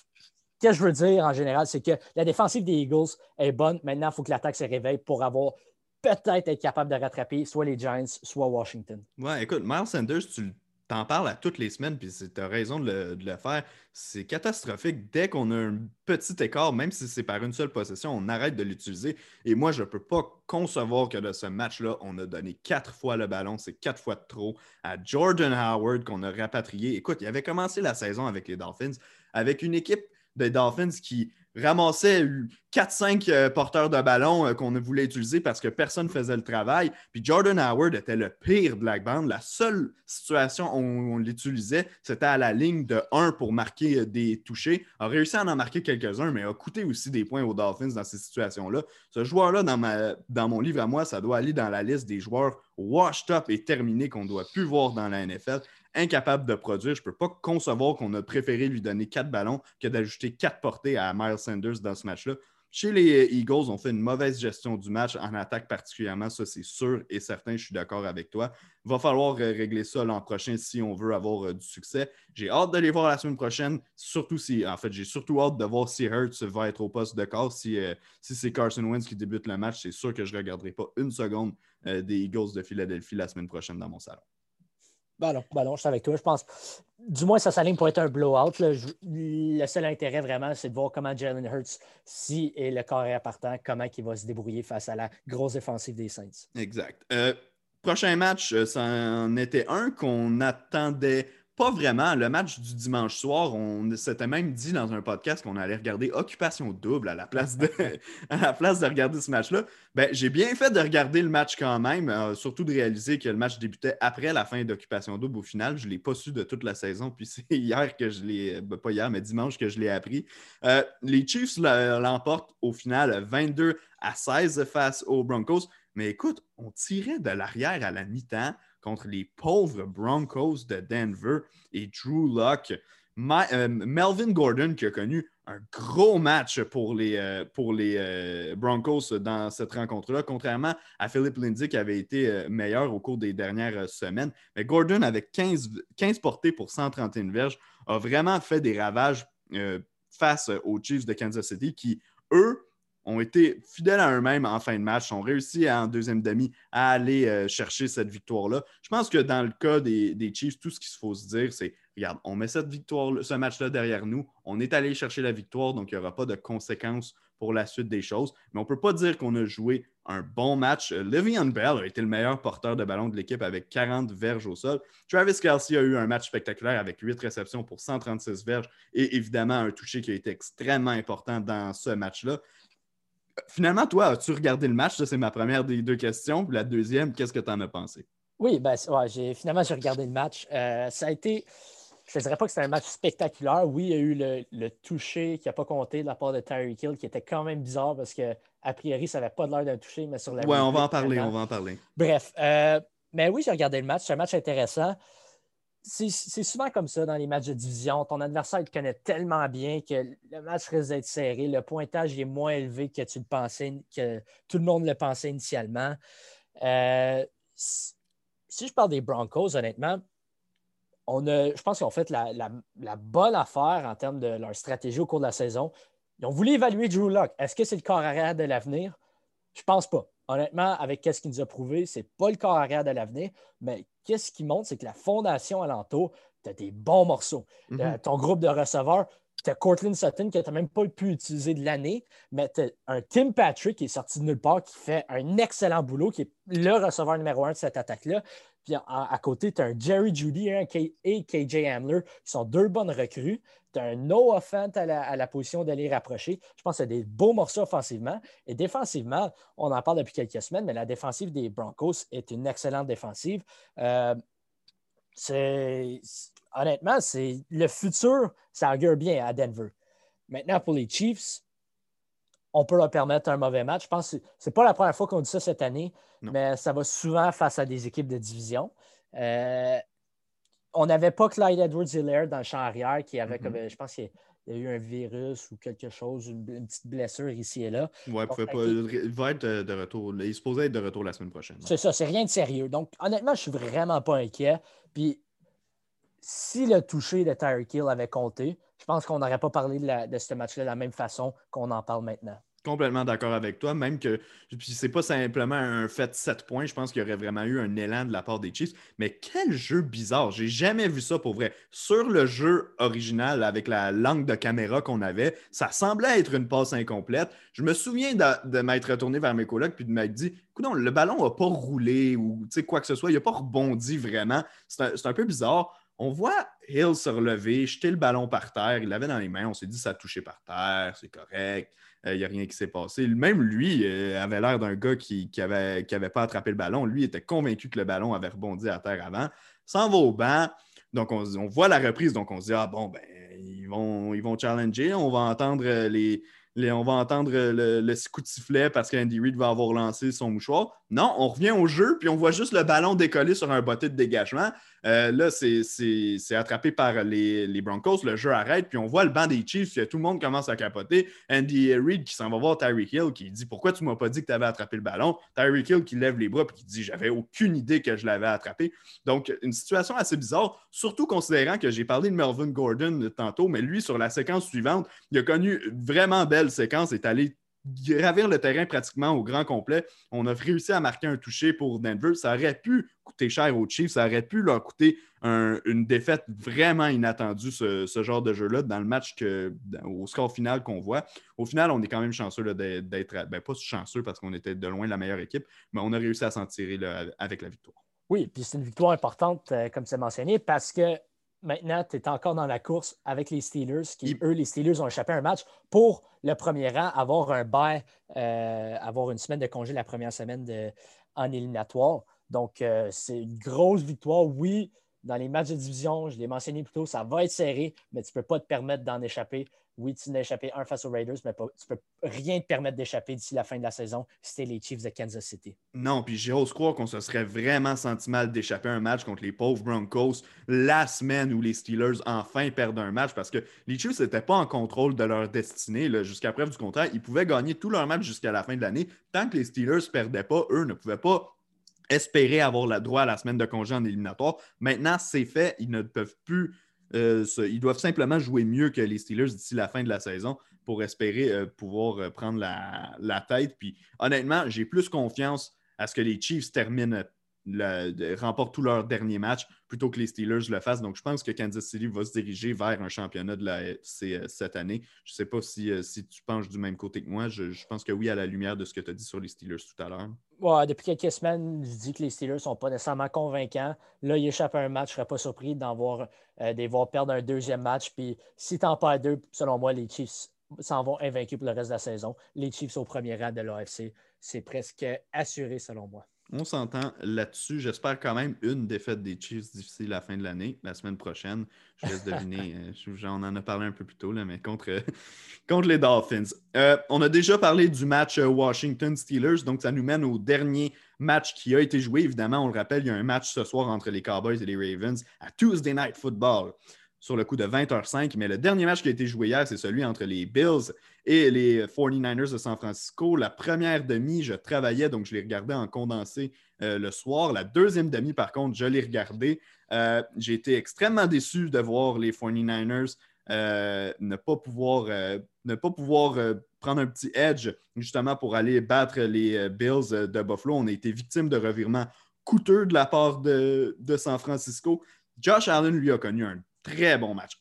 ce que je veux dire en général, c'est que la défensive des Eagles est bonne. Maintenant, il faut que l'attaque se réveille pour avoir peut-être être capable de rattraper soit les Giants, soit Washington. Ouais, écoute, Miles Sanders, tu t'en parles à toutes les semaines, puis tu as raison de le, faire. C'est catastrophique. Dès qu'on a un petit écart, même si c'est par une seule possession, on arrête de l'utiliser. Et moi, je ne peux pas concevoir que de ce match-là, on a donné quatre fois le ballon. C'est quatre fois trop à Jordan Howard qu'on a rapatrié. Écoute, il avait commencé la saison avec les Dolphins, avec une équipe des Dolphins qui ramassait 4-5 euh, porteurs de ballon euh, qu'on voulait utiliser parce que personne ne faisait le travail. Puis Jordan Howard était le pire de la bande. La seule situation où on, l'utilisait, c'était à la ligne de 1 pour marquer euh, des touchés. A réussi à en marquer quelques-uns, mais a coûté aussi des points aux Dolphins dans ces situations-là. Ce joueur-là, dans, dans mon livre à moi, ça doit aller dans la liste des joueurs washed up et terminés qu'on ne doit plus voir dans la NFL incapable de produire. Je ne peux pas concevoir qu'on a préféré lui donner quatre ballons que d'ajouter quatre portées à Miles Sanders dans ce match-là. Chez les Eagles, on fait une mauvaise gestion du match en attaque particulièrement, ça c'est sûr et certain, je suis d'accord avec toi. Il va falloir euh, régler ça l'an prochain si on veut avoir euh, du succès. J'ai hâte de les voir la semaine prochaine, surtout si, en fait, j'ai surtout hâte de voir si Hurts va être au poste de corps. Si, euh, si c'est Carson Wentz qui débute le match, c'est sûr que je ne regarderai pas une seconde des Eagles de Philadelphie la semaine prochaine dans mon salon. Ballon, ballon, je suis avec toi. Je pense, du moins, ça s'aligne pour être un blowout. Le seul intérêt vraiment, c'est de voir comment Jalen Hurts, si est le carré partant, comment il va se débrouiller face à la grosse défensive des Saints. Exact. Euh, prochain match, euh, ça en était un qu'on attendait pas vraiment. Le match du dimanche soir, on s'était même dit dans un podcast qu'on allait regarder Occupation Double à la place de, à la place de regarder ce match-là. Ben, j'ai bien fait de regarder le match quand même, euh, surtout de réaliser que le match débutait après la fin d'Occupation Double. Au final, je ne l'ai pas su de toute la saison, puis c'est hier que je l'ai, ben, pas hier, mais dimanche que je l'ai appris. Euh, les Chiefs l'emportent au final 22 à 16 face aux Broncos. Mais écoute, on tirait de l'arrière à la mi-temps contre les pauvres Broncos de Denver et Drew Locke. Euh, Melvin Gordon qui a connu un gros match pour les, euh, euh, Broncos dans cette rencontre-là, contrairement à Philip Lindsay qui avait été meilleur au cours des dernières semaines. Mais Gordon, avec 15, 15 portées pour 131 verges, a vraiment fait des ravages face aux Chiefs de Kansas City qui, eux, ont été fidèles à eux-mêmes en fin de match, ont réussi en deuxième demi à aller euh, chercher cette victoire-là. Je pense que dans le cas des, Chiefs, tout ce qu'il faut se dire, c'est regarde, on met cette victoire, ce match-là derrière nous, on est allé chercher la victoire, donc il n'y aura pas de conséquences pour la suite des choses. Mais on ne peut pas dire qu'on a joué un bon match. Euh, Le'Veon Bell a été le meilleur porteur de ballon de l'équipe avec 40 verges au sol. Travis Kelsey a eu un match spectaculaire avec 8 réceptions pour 136 verges et évidemment un toucher qui a été extrêmement important dans ce match-là. Finalement, toi, as-tu regardé le match? Ça, c'est ma première des deux questions. la deuxième, qu'est-ce que tu en as pensé? Oui, ben, ouais, finalement, j'ai regardé le match. Euh, ça a été. Je ne dirais pas que c'était un match spectaculaire. Oui, il y a eu le, toucher qui n'a pas compté de la part de Tyreek Hill, qui était quand même bizarre parce que a priori, ça n'avait pas l'air d'un toucher, mais sur la. Oui, on va en parler, on va en parler. Bref, euh, mais oui, j'ai regardé le match. C'est un match intéressant c'est souvent comme ça dans les matchs de division. Ton adversaire te connaît tellement bien que le match risque d'être serré. Le pointage est moins élevé que tu le pensais, que tout le monde le pensait initialement. Euh, si je parle des Broncos, honnêtement, on a, je pense qu'ils ont fait la, bonne affaire en termes de leur stratégie au cours de la saison. Ils ont voulu évaluer Drew Locke. Est-ce que c'est le corps arrière de l'avenir? Je pense pas. Honnêtement, avec ce qu'il nous a prouvé, ce n'est pas le corps arrière de l'avenir, mais qu'est-ce qui montre, c'est que la fondation alentour, tu as des bons morceaux. Mhm. ton groupe de receveurs, tu as Cortland Sutton que tu n'as même pas pu utiliser de l'année, mais tu as un Tim Patrick qui est sorti de nulle part, qui fait un excellent boulot, qui est le receveur numéro un de cette attaque-là. Puis à, côté, tu as un Jerry Judy hein, et KJ Hamler, qui sont deux bonnes recrues. Tu as un Noah Fant à la, position d'aller rapprocher. Je pense que c'est des beaux morceaux offensivement. Et défensivement, on en parle depuis quelques semaines, mais la défensive des Broncos est une excellente défensive. Euh, c'est honnêtement, c'est le futur, ça augure bien à Denver. Maintenant, pour les Chiefs, on peut leur permettre un mauvais match. Je pense que ce n'est pas la première fois qu'on dit ça cette année, mais ça va souvent face à des équipes de division. Euh, on n'avait pas Clyde Edwards-Hilaire dans le champ arrière qui avait, mm-hmm. je pense qu'il y a eu un virus ou quelque chose, une, petite blessure ici et là. Ouais, il, va être de retour. Il est supposé être de retour la semaine prochaine. C'est ça, c'est rien de sérieux. Donc, honnêtement, je suis vraiment pas inquiet. Puis, si le toucher de Tyreek Hill avait compté, je pense qu'on n'aurait pas parlé de, ce match-là de la même façon qu'on en parle maintenant. Complètement d'accord avec toi, même que c'est pas simplement un fait de 7 points, je pense qu'il y aurait vraiment eu un élan de la part des Chiefs. Mais quel jeu bizarre! J'ai jamais vu ça pour vrai. Sur le jeu original, avec la langue de caméra qu'on avait, ça semblait être une passe incomplète. Je me souviens de, m'être retourné vers mes collègues puis de m'être dit non, le ballon n'a pas roulé ou quoi que ce soit, il n'a pas rebondi vraiment. C'est un peu bizarre. On voit Hill se relever, jeter le ballon par terre. Il l'avait dans les mains. On s'est dit ça a touché par terre, c'est correct. Il euh, n'y a rien qui s'est passé. Même lui euh, avait l'air d'un gars qui n'avait pas attrapé le ballon. Lui était convaincu que le ballon avait rebondi à terre avant. S'en va au banc. Donc, on, voit la reprise. Donc, on se dit Ah bon, ben, ils vont, challenger. On va entendre entendre le, le, coup de sifflet parce qu'Andy Reid va avoir lancé son mouchoir. Non, on revient au jeu, puis on voit juste le ballon décoller sur un botté de dégagement. Euh, là, c'est attrapé par les, Broncos. Le jeu arrête, puis on voit le banc des Chiefs. Tout le monde commence à capoter. Andy Reid qui s'en va voir Tyreek Hill qui dit Pourquoi tu ne m'as pas dit que tu avais attrapé le ballon? Tyreek Hill qui lève les bras et qui dit J'avais aucune idée que je l'avais attrapé. Donc, une situation assez bizarre, surtout considérant que j'ai parlé de Melvin Gordon tantôt, mais lui, sur la séquence suivante, il a connu une vraiment belle séquence, est allé gravir le terrain pratiquement au grand complet. On a réussi à marquer un toucher pour Denver. Ça aurait pu coûter cher aux Chiefs. Ça aurait pu leur coûter une défaite vraiment inattendue, ce, genre de jeu-là, dans le match que, au score final qu'on voit. Au final, on est quand même chanceux d'être, ben, pas chanceux parce qu'on était de loin la meilleure équipe, mais on a réussi à s'en tirer avec la victoire. Oui, puis c'est une victoire importante, euh, comme c'est mentionné, parce que maintenant, tu es encore dans la course avec les Steelers, qui, eux, les Steelers ont échappé un match pour le premier rang, avoir un bail, euh, avoir une semaine de congé la première semaine de, en éliminatoire. Donc, euh, c'est une grosse victoire. Oui, dans les matchs de division, je l'ai mentionné plus tôt, ça va être serré, mais tu ne peux pas te permettre d'en échapper. Oui, tu n'as échappé un face aux Raiders, mais tu ne peux rien te permettre d'échapper d'ici la fin de la saison c'était les Chiefs de Kansas City. Non, puis j'ose croire qu'on se serait vraiment senti mal d'échapper un match contre les pauvres Broncos la semaine où les Steelers enfin perdent un match parce que les Chiefs n'étaient pas en contrôle de leur destinée jusqu'à preuve du contraire. Ils pouvaient gagner tous leurs matchs jusqu'à la fin de l'année. Tant que les Steelers ne perdaient pas, eux ne pouvaient pas espérer avoir le droit à la semaine de congé en éliminatoire. Maintenant, c'est fait. Ils ne peuvent plus. Euh, ils doivent simplement jouer mieux que les Steelers d'ici la fin de la saison pour espérer euh, pouvoir euh, prendre la, la, tête. Puis honnêtement, j'ai plus confiance à ce que les Chiefs terminent remportent tous leurs derniers matchs plutôt que les Steelers le fassent. Donc, je pense que Kansas City va se diriger vers un championnat de la FC euh, cette année. Je ne sais pas si, euh, si, tu penches du même côté que moi. Je, pense que oui, à la lumière de ce que tu as dit sur les Steelers tout à l'heure. Ouais, depuis quelques semaines, je dis que les Steelers ne sont pas nécessairement convaincants. Là, ils échappent à un match. Je ne serais pas surpris d'en voir, euh, voir perdre un deuxième match. Puis, si tu en perds deux, selon moi, les Chiefs s'en vont invaincus pour le reste de la saison. Les Chiefs au premier rang de l'AFC, c'est presque assuré, selon moi. On s'entend là-dessus. J'espère quand même une défaite des Chiefs d'ici la fin de l'année, la semaine prochaine. Je laisse deviner. Euh, on en a parlé un peu plus tôt, là, mais contre, contre les Dolphins. Euh, on a déjà parlé du match euh, Washington-Steelers, donc ça nous mène au dernier match qui a été joué. Évidemment, on le rappelle, il y a un match ce soir entre les Cowboys et les Ravens à Tuesday Night Football sur le coup de 20h05. Mais le dernier match qui a été joué hier, c'est celui entre les Bills et les 49ers de San Francisco. La première demi, je travaillais, donc je l'ai regardé en condensé euh, le soir. La deuxième demi, par contre, je l'ai regardé. Euh, j'ai été extrêmement déçu de voir les 49ers euh, ne pas pouvoir, ne pas pouvoir prendre un petit edge justement pour aller battre les Bills de Buffalo. On a été victime de revirements coûteux de la part de, de San Francisco. Josh Allen, lui, a connu un très bon match.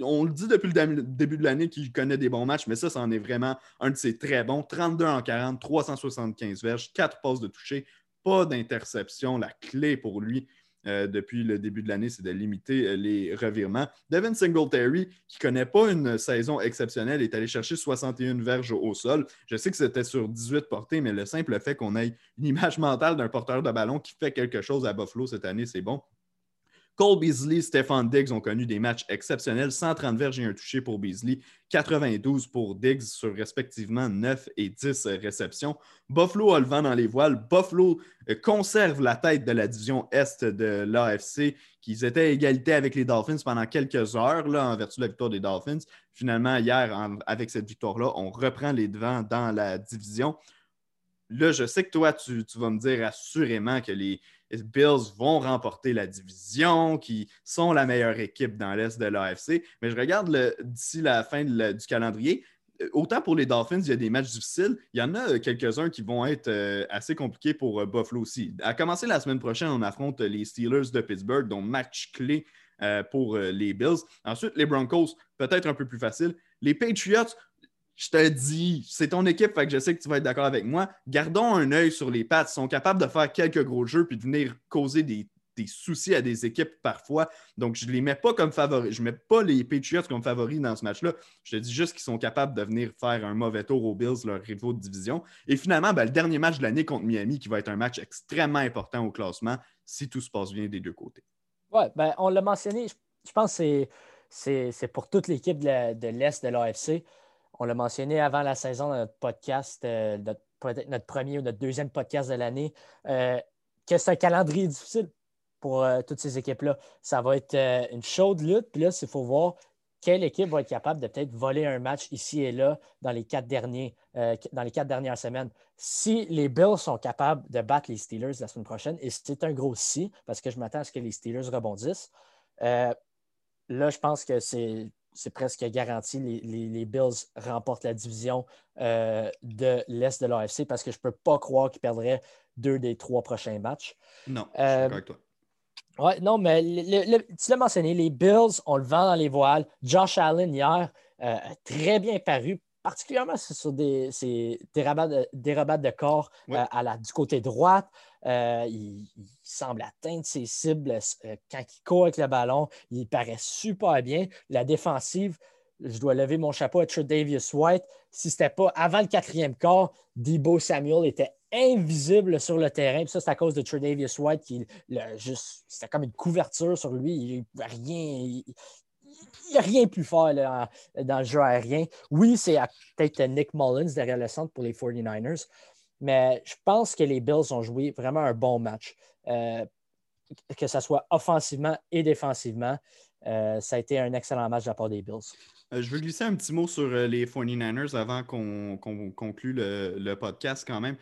on le dit depuis le début de l'année qu'il connaît des bons matchs, mais ça, c'en est vraiment un de ses très bons. 32 en 40, 375 verges, 4 passes de toucher, pas d'interception. La clé pour lui euh, depuis le début de l'année, c'est de limiter euh, les revirements. Devin Singletary, qui ne connaît pas une saison exceptionnelle, est allé chercher 61 verges au sol. Je sais que c'était sur 18 portées, mais le simple fait qu'on ait une image mentale d'un porteur de ballon qui fait quelque chose à Buffalo cette année, c'est bon. Cole Beasley, Stefan Diggs ont connu des matchs exceptionnels. 130 verges et un touché pour Beasley, 92 pour Diggs sur respectivement 9 et 10 réceptions. Buffalo a le vent dans les voiles. Buffalo euh, conserve la tête de la division Est de l'AFC, qui étaient à égalité avec les Dolphins pendant quelques heures là, en vertu de la victoire des Dolphins. Finalement, hier, avec cette victoire-là, on reprend les devants dans la division. Là, je sais que toi, tu vas me dire assurément que les Bills vont remporter la division, qui sont la meilleure équipe dans l'Est de l'AFC. Mais je regarde d'ici la fin du calendrier. Euh, autant pour les Dolphins, il y a des matchs difficiles. Il y en a quelques-uns qui vont être euh, assez compliqués pour euh, Buffalo aussi. À commencer la semaine prochaine, on affronte les Steelers de Pittsburgh, donc match clé pour les Bills. Ensuite, les Broncos, peut-être un peu plus facile. Les Patriots, je te dis, c'est ton équipe, je sais que tu vas être d'accord avec moi. Gardons un œil sur les pattes. Ils sont capables de faire quelques gros jeux puis de venir causer des, soucis à des équipes parfois. Donc, je ne les mets pas comme favoris. Je ne mets pas les Patriots comme favoris dans ce match-là. Je te dis juste qu'ils sont capables de venir faire un mauvais tour aux Bills, leur rivaux de division. Et finalement, ben, le dernier match de l'année contre Miami, qui va être un match extrêmement important au classement si tout se passe bien des deux côtés. Oui, ben, on l'a mentionné. Je pense que c'est pour toute l'équipe de l'Est de l'AFC on l'a mentionné avant la saison dans notre podcast, euh, notre premier ou notre deuxième podcast de l'année, euh, que c'est un calendrier difficile pour euh, toutes ces équipes-là. Ça va être une chaude lutte. Puis là, il faut voir quelle équipe va être capable de peut-être voler un match ici et là dans les quatre, derniers, dans les quatre dernières semaines. Si les Bills sont capables de battre les Steelers la semaine prochaine, et c'est un gros si, parce que je m'attends à ce que les Steelers rebondissent, là, je pense que c'est c'est presque garanti. Les, Bills remportent la division euh, de l'Est de l'AFC parce que je ne peux pas croire qu'ils perdraient deux des trois prochains matchs. Non, je suis euh, avec toi. Ouais, non, mais tu l'as mentionné, les Bills ont le vent dans les voiles. Josh Allen, hier, euh, très bien paru, particulièrement sur des, des, rabats de, corps à la, du côté droite. Euh, il, semble atteindre ses cibles euh, quand il court avec le ballon. Il paraît super bien. La défensive, je dois lever mon chapeau à Tredavious White. Si ce n'était pas avant le quatrième quart, Debo Samuel était invisible sur le terrain. ça, c'est à cause de Tredavious White qui juste c'était comme une couverture sur lui. Il n'a rien. Il, a rien pu faire dans le jeu aérien. Oui, c'est peut-être Nick Mullins derrière le centre pour les 49ers, mais je pense que les Bills ont joué vraiment un bon match. Euh, que ce soit offensivement et défensivement, euh, ça a été un excellent match de la part des Bills. Euh, je veux glisser un petit mot sur les 49ers avant qu'on conclue le, podcast quand même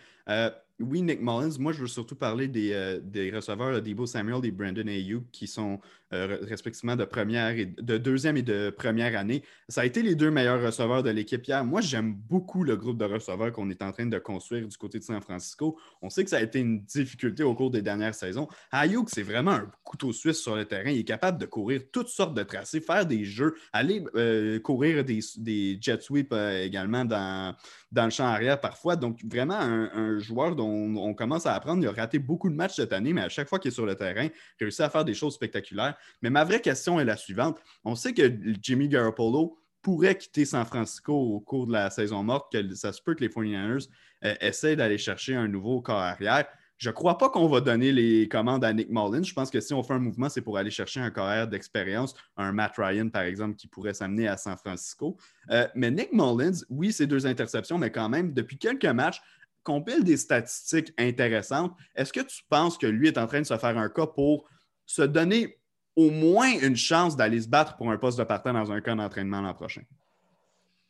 oui, Nick Mullins. Moi, je veux surtout parler des, euh, des receveurs Debo Samuel et Brandon Ayuk qui sont euh, respectivement de première et de deuxième et de première année. Ça a été les deux meilleurs receveurs de l'équipe hier. Moi, j'aime beaucoup le groupe de receveurs qu'on est en train de construire du côté de San Francisco. On sait que ça a été une difficulté au cours des dernières saisons. Ayuk, c'est vraiment un couteau suisse sur le terrain. Il est capable de courir toutes sortes de tracés, faire des jeux, aller euh, courir des, des jet sweeps également dans, dans le champ arrière parfois. Donc, vraiment un, joueur dont on, commence à apprendre. Il a raté beaucoup de matchs cette année, mais à chaque fois qu'il est sur le terrain, il réussit à faire des choses spectaculaires. Mais ma vraie question est la suivante. On sait que Jimmy Garoppolo pourrait quitter San Francisco au cours de la saison morte, que ça se peut que les 49ers euh, essaient d'aller chercher un nouveau corps arrière. Je ne crois pas qu'on va donner les commandes à Nick Mullins. Je pense que si on fait un mouvement, c'est pour aller chercher un carrière d'expérience, un Matt Ryan, par exemple, qui pourrait s'amener à San Francisco. Euh, mais Nick Mullins, oui, c'est deux interceptions, mais quand même, depuis quelques matchs, compile des statistiques intéressantes. Est-ce que tu penses que lui est en train de se faire un cas pour se donner au moins une chance d'aller se battre pour un poste de partant dans un camp d'entraînement l'an prochain?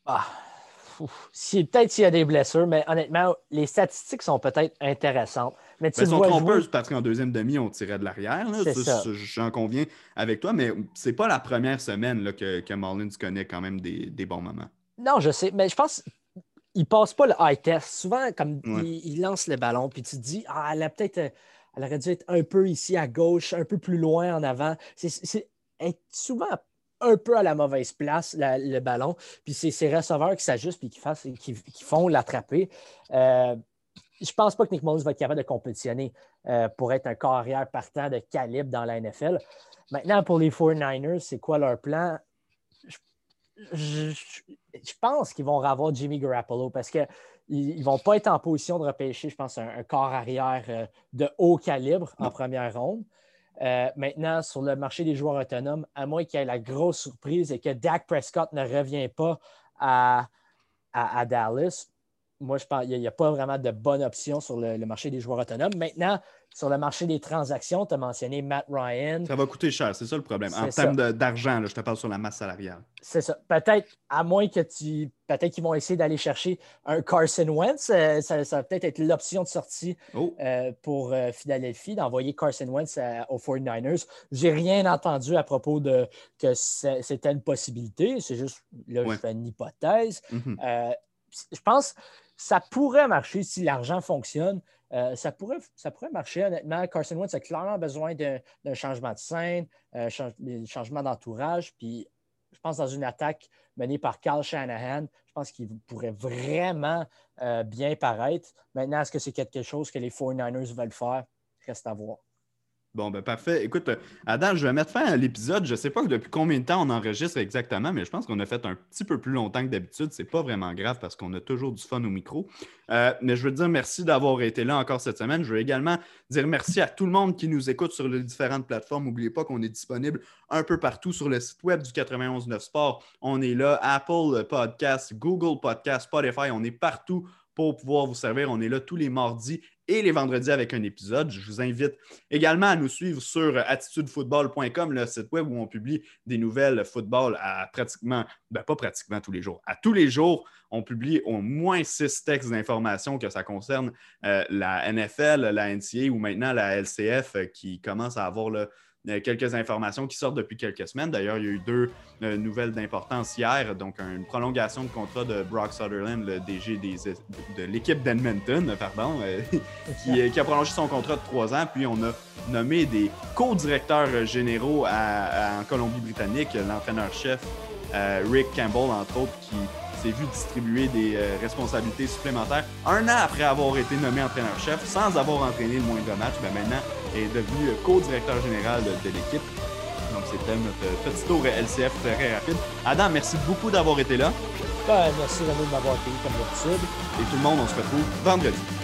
Ah, peut-être s'il y a des blessures, mais honnêtement, les statistiques sont peut-être intéressantes. Mais tu ben, sont trompeuses parce qu'en deuxième demi, on tirait de l'arrière. J'en conviens avec toi, mais c'est pas la première semaine là, que, que connaît quand même des, bons moments. Non, je sais, mais je pense il passe pas le high test. Souvent, comme il, lance le ballon, puis tu te dis, ah, elle a peut-être, elle aurait dû être un peu ici à gauche, un peu plus loin en avant. C'est souvent un peu à la mauvaise place le ballon. Puis c'est ses receveurs qui s'ajustent et qui, qui, font l'attraper. Euh, je ne pense pas que Nick Mullins va être capable de compétitionner euh, pour être un carrière partant de calibre dans la NFL. Maintenant, pour les 49ers, c'est quoi leur plan? Je, pense qu'ils vont avoir Jimmy Garoppolo parce qu'ils ne vont pas être en position de repêcher, je pense, un, corps arrière euh, de haut calibre en première ronde. Euh, maintenant, sur le marché des joueurs autonomes, à moins qu'il y ait la grosse surprise et que Dak Prescott ne revient pas à, à Dallas, moi, je pense qu'il n'y a, pas vraiment de bonne option sur le, marché des joueurs autonomes. Maintenant, sur le marché des transactions, tu as mentionné Matt Ryan. Ça va coûter cher, c'est ça le problème. En termes d'argent, je te parle sur la masse salariale. C'est ça. Peut-être, à moins que tu. Peut-être qu'ils vont essayer d'aller chercher un Carson Wentz. Euh, ça, va peut-être être, l'option de sortie oh. euh, pour euh, Philadelphie, d'envoyer Carson Wentz aux 49ers. J'ai rien entendu à propos de que c'était une possibilité. C'est juste, là, je fais une hypothèse. Mm-hmm. je pense ça pourrait marcher si l'argent fonctionne. Euh, ça, pourrait, ça pourrait marcher, honnêtement. Carson Wentz a clairement besoin d'un changement de scène, un euh, changement d'entourage. Puis, je pense dans une attaque menée par Carl Shanahan, je pense qu'il pourrait vraiment euh, bien paraître. Maintenant, est-ce que c'est quelque chose que les 49ers veulent faire? Reste à voir. Bon, ben parfait. Écoute, Adam, je vais mettre fin à l'épisode. Je ne sais pas depuis combien de temps on enregistre exactement, mais je pense qu'on a fait un petit peu plus longtemps que d'habitude. Ce n'est pas vraiment grave parce qu'on a toujours du fun au micro. Euh, mais je veux dire merci d'avoir été là encore cette semaine. Je veux également dire merci à tout le monde qui nous écoute sur les différentes plateformes. N'oubliez pas qu'on est disponible un peu partout sur le site web du 91.9 Sport. On est là, Apple Podcast, Google Podcast, Spotify. On est partout pour pouvoir vous servir. On est là tous les mardis et les vendredis avec un épisode. Je vous invite également à nous suivre sur attitudefootball.com, le site web où on publie des nouvelles football à pratiquement, ben pas pratiquement tous les jours, à tous les jours. On publie au moins six textes d'information que ça concerne euh, la NFL, la NCA ou maintenant la LCF euh, qui commence à avoir le quelques informations qui sortent depuis quelques semaines. D'ailleurs, il y a eu deux euh, nouvelles d'importance hier. Donc, une prolongation de contrat de Brock Sutherland, le DG de l'équipe d'Edmonton, pardon, euh, qui, a prolongé son contrat de trois ans. Puis, on a nommé des co-directeurs généraux en Colombie-Britannique, l'entraîneur-chef euh, Rick Campbell, entre autres, qui s'est vu distribuer des responsabilités supplémentaires un an après avoir été nommé entraîneur-chef sans avoir entraîné le moindre match. Ben, maintenant, est devenu co-directeur général de, l'équipe. Donc, c'était notre petit tour LCF très rapide. Adam, merci beaucoup d'avoir été là. Ben, merci de m'avoir accueilli comme d'habitude. Et tout le monde, on se retrouve vendredi.